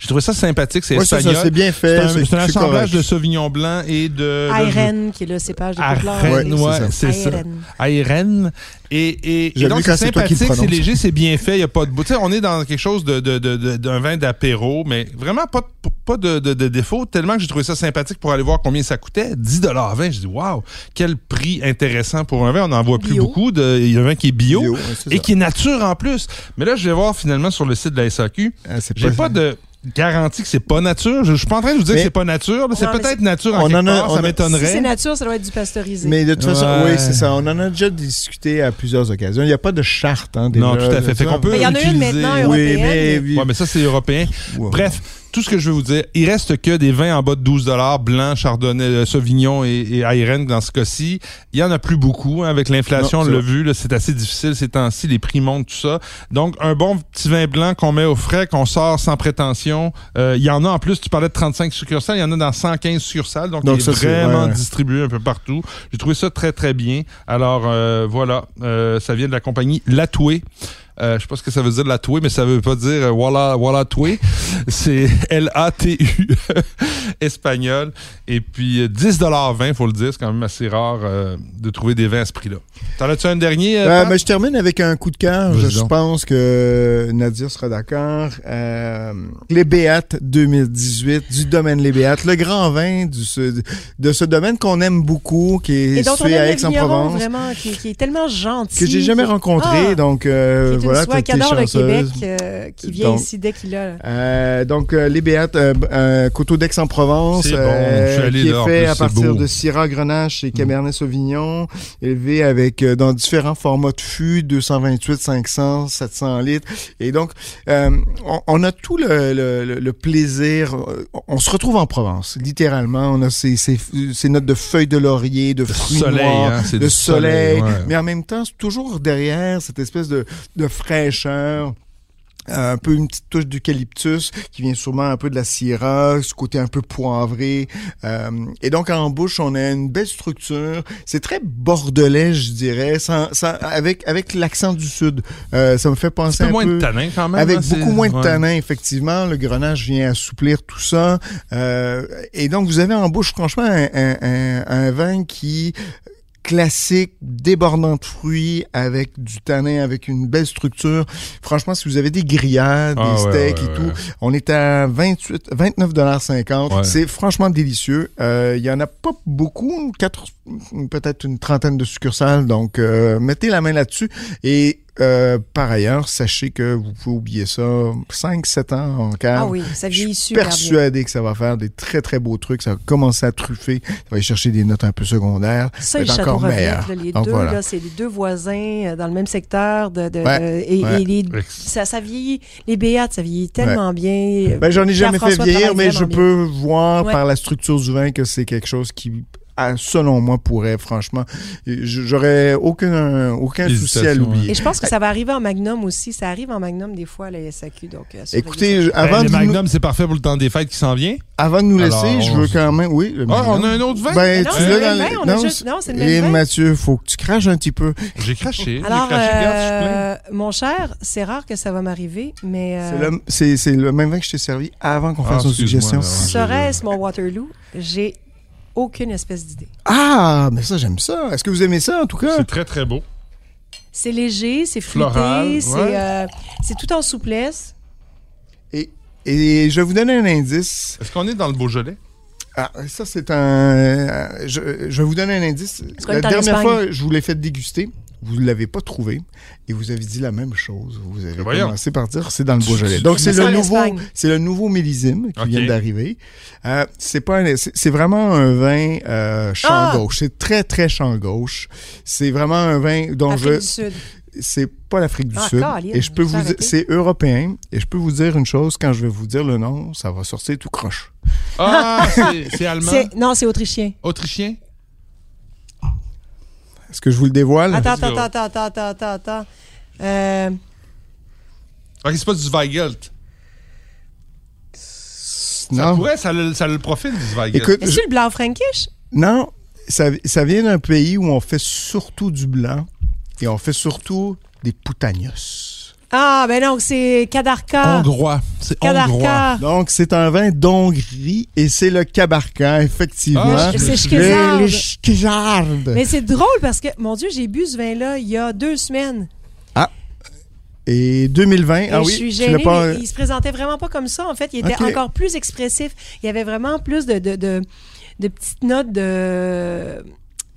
S2: J'ai trouvé ça sympathique, c'est
S3: Ouais,
S2: espagnol.
S3: c'est bien fait.
S2: un, c'est un assemblage
S3: correct.
S2: de Sauvignon blanc et de...
S4: Ayren, qui est le cépage de.
S2: Arène,
S3: Ouais, c'est
S2: ça.
S4: Ayren.
S2: Et, et, et donc, c'est sympathique, c'est léger, c'est bien fait, il n'y a pas de bout. Tu sais, on est dans quelque chose de, de- de- de- d'un vin d'apéro, mais vraiment pas, de- pas de, de, de défaut, tellement que j'ai trouvé ça sympathique pour aller voir combien ça coûtait. 10 20 J'ai dit, waouh, quel prix intéressant pour un vin. On n'en voit plus
S4: Bio.
S2: beaucoup. De, il y a un vin qui est bio,
S3: Bio, ouais, c'est
S2: et
S3: ça.
S2: qui est nature en plus. Mais là, je vais voir finalement sur le site de la SAQ.
S3: Ah, c'est
S2: J'ai pas de garantie que c'est pas nature. Je, je suis pas en train de vous dire
S3: Mais-
S2: que c'est pas nature. C'est
S4: mais
S2: peut-être nature en
S3: On
S2: quelque
S3: en a-
S2: part,
S3: on
S2: ça
S3: a-
S4: Si
S2: m'étonnerait.
S4: c'est nature, ça doit être du pasteurisé.
S3: Mais de toute façon,
S2: Ouais.
S3: oui, c'est ça. On en a déjà discuté à plusieurs occasions. Il n'y a pas de charte, hein, déjà,
S2: Non, tout à fait. Fait qu'on peut
S4: Mais il y en a une
S2: utiliser-
S4: maintenant,
S3: Oui,
S4: européenne.
S3: mais.
S2: Ouais, mais ça, c'est européen. Bref, tout ce que je veux vous dire, il reste que des vins en bas de 12 blanc, chardonnay, euh, sauvignon et, et Ayren dans ce cas-ci. Il y en a plus beaucoup. hein, avec l'inflation, on l'a vu, c'est assez difficile ces temps-ci, les prix montent, tout ça. Donc, un bon petit vin blanc qu'on met au frais, qu'on sort sans prétention. Euh, il y en a en plus, tu parlais de 35 succursales, il y en a dans 115 succursales. Donc,
S3: Donc
S2: il est
S3: ça,
S2: vraiment
S3: ouais, ouais.
S2: distribué un peu partout. J'ai trouvé ça très, très bien. Alors, euh, voilà, euh, ça vient de la compagnie Latoué. Euh, je sais pas ce que ça veut dire Latoué, mais ça veut pas dire euh, voilà voilà toué. C'est L A T U <laughs> espagnol et puis euh, 10 dollars 20 faut le dire, c'est quand même assez rare euh, de trouver des vins à ce prix-là. T'en as-tu un dernier euh,
S3: Euh, ben, je termine avec un coup de cœur. Je, pense que Nadia sera d'accord. Euh, les Béates 2018 du domaine Les Béates, le grand vin du, ce- de ce domaine qu'on aime beaucoup, qui est situé à Aix-en-Provence,
S4: vraiment, qui, qui est tellement gentil.
S3: que j'ai jamais rencontré.
S4: Ah!
S3: donc euh, voilà,
S4: soie
S3: t'es-
S4: qui adore le. Québec, euh, qui vient
S3: Donc-
S4: ici dès qu'il a.
S3: Euh, donc, euh, les Béates, euh, euh, coteau d'Aix-en-Provence,
S2: C'est bon,
S3: euh,
S2: je suis allé
S3: qui est fait
S2: plus,
S3: à partir
S2: beau.
S3: de Syrah, Grenache et Cabernet Sauvignon, élevé avec euh, dans différents formats de fûts, 228, 500, 700 litres. Et donc, euh, on, on a tout le, le, le- le plaisir. On se retrouve en Provence, littéralement. On a ces, ces, ces notes de feuilles de laurier, de fruits
S2: soleil,
S3: noirs,
S2: hein,
S3: de soleil,
S2: ouais.
S3: mais en même temps, c'est toujours derrière cette espèce de, de fraîcheur. euh, Un peu une petite touche d'eucalyptus qui vient sûrement un peu de la syrah, ce côté un peu poivré. Euh, et donc en bouche, on a une belle structure. C'est très bordelais, je dirais, sans, sans- avec avec l'accent du sud. Euh, ça me fait
S2: un
S3: penser
S2: peu
S3: un
S2: moins
S3: peu
S2: de tanin quand même.
S3: avec
S2: hein,
S3: beaucoup moins de tanin, effectivement. Le grenage vient assouplir tout ça. Euh, et donc, vous avez en bouche, franchement, un, un- un- un vin qui classique, débordant de fruits, avec du tanin, avec une belle structure. Franchement, si vous avez des grillades,
S2: Ah,
S3: des steaks
S2: ouais,
S3: et tout, on est à 28, 29,50
S2: Ouais.
S3: C'est franchement délicieux. Euh, Il y en a pas beaucoup, quatre, peut-être une trentaine de succursales. Donc, euh, mettez la main là-dessus. Et euh, par ailleurs, sachez que vous pouvez oublier ça 5-7 ans en cave.
S4: Ah oui, ça
S3: Je suis
S4: vieillit super bien.
S3: persuadé que ça va faire des très, très beaux trucs. Ça va commencer à truffer. Ça va aller chercher des notes un peu secondaires.
S4: Ça,
S3: va
S4: le
S3: être
S4: Château
S3: encore meilleur.
S4: Revenette, là, les
S3: Donc,
S4: deux,
S3: voilà.
S4: là, c'est les deux voisins euh, dans le même secteur. De, de-
S3: Ouais,
S4: de- et,
S3: ouais.
S4: et les, ça, ça vieillit, les béates, ça vieillit tellement bien.
S3: Ben, j'en ai jamais fait vieillir, mais je peux voir
S4: Ouais.
S3: par la structure du vin que c'est quelque chose qui, selon moi, pourrait, franchement, j'aurais aucun, aucun souci à
S2: Hésitation,
S3: l'oublier.
S4: Et je pense que ça va arriver en magnum aussi. Ça arrive en magnum des fois à la SAQ. Donc, euh,
S3: Écoutez,
S2: Ben,
S3: avant,
S2: le
S3: de nous,
S2: Magnum, c'est parfait pour le temps des fêtes qui s'en vient.
S3: avant de nous laisser,
S2: Alors,
S3: je veux quand même, oui. le
S2: Ah, on a un autre vin?
S3: Ben,
S4: Non,
S3: tu
S4: le
S3: l'as
S4: même
S3: dans
S4: vin,
S3: les-
S4: on a
S3: non,
S4: juste-
S3: c'est-
S4: non, c'est le même
S3: Et
S4: vin.
S3: Mathieu, faut que tu craches un petit peu.
S2: J'ai craché.
S4: Alors,
S2: craché.
S4: Euh, mon cher, c'est rare que ça va m'arriver, mais euh,
S3: C'est le- C'est c'est le même vin que je t'ai servi avant qu'on
S2: Ah,
S3: fasse nos suggestions.
S4: serait-ce mon Waterloo? J'ai aucune espèce d'idée.
S3: Ah, mais ça, j'aime ça. Est-ce que vous aimez ça, en tout cas?
S2: C'est très, très beau.
S4: C'est léger, c'est
S2: Floral,
S4: fruité, c'est
S2: ouais.
S4: euh, c'est tout en souplesse.
S3: Et, et je vais vous donner un indice.
S2: Est-ce qu'on est dans le Beaujolais?
S3: Ah, ça, c'est un. euh, Je, je vais vous donner un indice. La dernière fois, je vous l'ai fait déguster. Vous ne l'avez pas trouvé et vous avez dit la même chose. Vous avez
S2: Voyons.
S3: commencé par dire c'est dans le Beaujolais. Donc, c'est
S4: C'est
S3: le nouveau, c'est le nouveau millésime qui vient d'arriver. Euh, c'est pas, un- c'est c'est vraiment un vin euh, champ
S4: Ah!
S3: gauche. C'est très très champ gauche. C'est vraiment un vin dont
S4: Afrique
S3: je,
S4: du Sud.
S3: C'est pas l'Afrique du
S4: Ah,
S3: Sud. Et je peux
S4: je
S3: vous c'est européen. Et je peux vous dire une chose, quand je vais vous dire le nom, ça va sortir tout croche.
S2: Ah, <laughs> c'est allemand?
S4: C'est- Non, c'est autrichien.
S2: Autrichien?
S3: Est-ce que je vous le dévoile?
S4: Attends, attends, attends, attends, attends, attends, attends. Euh,
S2: Ok, c'est pas du Zweigelt. Ça
S3: non.
S2: pourrait, ça le, ça le profil du Zweigelt.
S3: Écoute,
S4: Est-ce que le blanc frankish?
S3: Non, ça, ça vient d'un pays où on fait surtout du blanc et on fait surtout des putagnos.
S4: Ah, ben non, c'est Kadarka.
S2: Hongrois. C'est hongrois.
S3: Donc, c'est un vin d'Hongrie et c'est le Cabarca, effectivement.
S2: Ah,
S4: C'est
S2: Le-
S4: Schkezard.
S3: Le.
S4: Mais c'est drôle parce que, mon Dieu, j'ai bu ce vin-là il y a deux semaines.
S3: Et 2020,
S4: Et
S3: ah
S4: je
S3: oui,
S4: suis
S3: tu
S4: gênée,
S3: pas...
S4: mais il se présentait vraiment pas comme ça. En fait, il était encore plus expressif. Il y avait vraiment plus de, de, de, de petites notes de,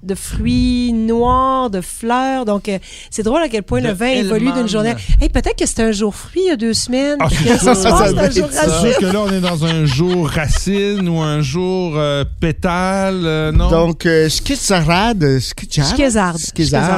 S4: de fruits noirs, de fleurs. Donc, euh, c'est drôle à quel point
S2: De
S4: le vin évolue d'une journée. Hey, peut-être que c'était un jour fruit il y a deux semaines.
S2: Ah, <laughs>
S4: que
S3: ça
S4: un jour racine.
S2: que là, on est dans un jour racine ou un jour euh, pétale, euh, non?
S3: Donc, euh. Schkezard, Schkezard.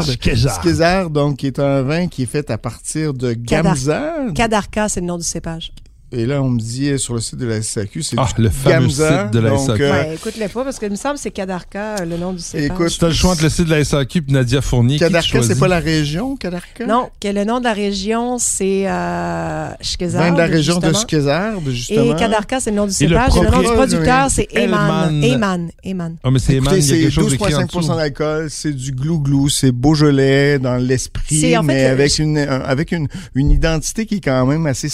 S4: Schkezard,
S3: donc, qui est un vin qui est fait à partir de
S4: Kadar-
S3: Gamza.
S4: Kadarka, c'est le nom du cépage.
S3: Et là, on me dit euh, sur le site de la SAQ, c'est
S2: Ah, le fameux
S3: Gamza.
S2: site de la
S3: donc,
S2: SAQ.
S3: euh,
S4: Ouais, écoute-le pas parce que il me semble que c'est Kadarka, euh, le nom du cépage.
S3: Écoute,
S2: Si t'as le choix entre le site de la SAQ et Nadia Fournier, qui tu
S3: Kadarka, c'est pas la région, Kadarka?
S4: Non, que le nom de la région, c'est euh,
S3: de la région de. Schkezard, justement.
S4: Et Kadarka, c'est le nom du cépage. Et le nom du producteur, c'est Eman. Eman. Eman.
S2: Ah, mais c'est Eman, il y a
S3: c'est
S2: quelque chose d'écrit en
S3: 12,5%
S2: dessous.
S3: d'alcool, c'est du glou-glou, c'est Beaujolais dans l'esprit,
S4: C'est, en fait,
S3: mais avec, une, un- avec une, une identité qui est quand même assez,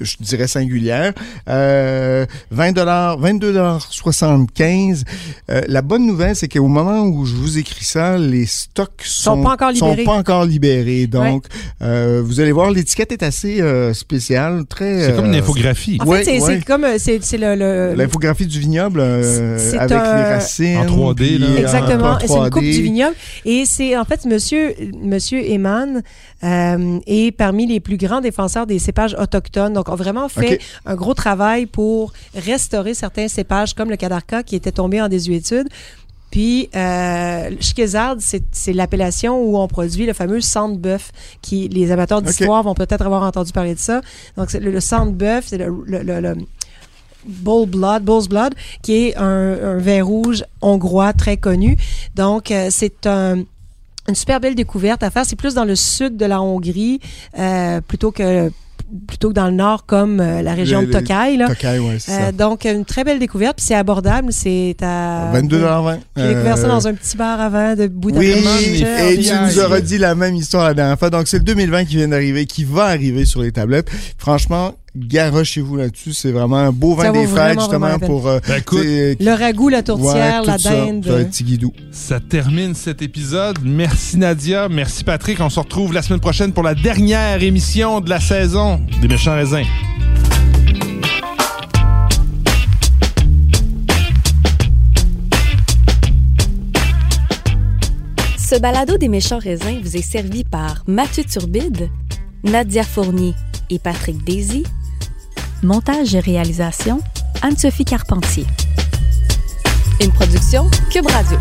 S3: je dirais singulière. Euh, 20 dollars, 22 dollars 75. Euh, la bonne nouvelle, c'est qu'au moment où je vous écris ça, les stocks sont,
S4: Sont pas encore
S3: sont
S4: libérés.
S3: pas encore libérés. Donc, euh, vous allez voir, l'étiquette est assez euh, spéciale, très.
S2: C'est comme une
S3: euh,
S2: infographie.
S4: En
S3: Ouais,
S4: fait, c'est,
S3: ouais.
S4: comme, euh, c'est, c'est le, le-
S3: L'infographie du vignoble euh,
S4: C'est
S3: avec
S4: un-
S3: les racines.
S2: En 3D,
S3: puis,
S2: là.
S4: Exactement.
S3: en
S4: C'est une coupe
S3: 3D.
S4: du vignoble. Et c'est, en fait, monsieur, monsieur Eman euh, est parmi les plus grands défenseurs des cépages autochtones. Donc, on a vraiment fait un gros travail pour restaurer certains cépages comme le Kadarka qui était tombé en désuétude. Puis, euh, Schkezard, c'est l'appellation où on produit le fameux sang de bœuf, qui les amateurs d'histoire vont peut-être avoir entendu parler de ça. Donc, le, le sang de bœuf, c'est le, le, le- le Bull Blood, Bull's Blood, qui est un, un vin rouge hongrois très connu. Donc, euh, c'est un- une super belle découverte à faire. C'est plus dans le sud de la Hongrie euh, plutôt que plutôt que dans le nord comme euh, la région
S3: Le-
S4: de Tokai. Là.
S3: Tokai, ouais,
S4: Euh, donc, une très belle découverte. Puis c'est abordable. C'est à...
S3: 22,20
S4: J'ai découvert ça dans un petit bar avant de
S3: Oui,
S4: Budapest.
S2: les
S3: et tu
S2: filles.
S3: nous auras dit la même histoire la dernière fois. Donc, c'est le 2020 qui vient d'arriver, qui va arriver sur les tablettes. Franchement, garochez-vous là-dessus. C'est vraiment un beau vin des fêtes, justement, pour... euh,
S2: Ben, écoute,
S4: Le ragoût, la tourtière,
S3: ouais,
S4: la dinde.
S3: Ça petit guidou.
S2: Ça termine cet épisode. Merci Nadia, merci Patrick. On se retrouve la semaine prochaine pour la dernière émission de la saison des méchants raisins.
S1: Ce balado des méchants raisins vous est servi par Mathieu Turbide, Nadia Fournier et Patrick Daisy.
S5: Montage et réalisation, Anne-Sophie Carpentier.
S1: Une production Cube Radio.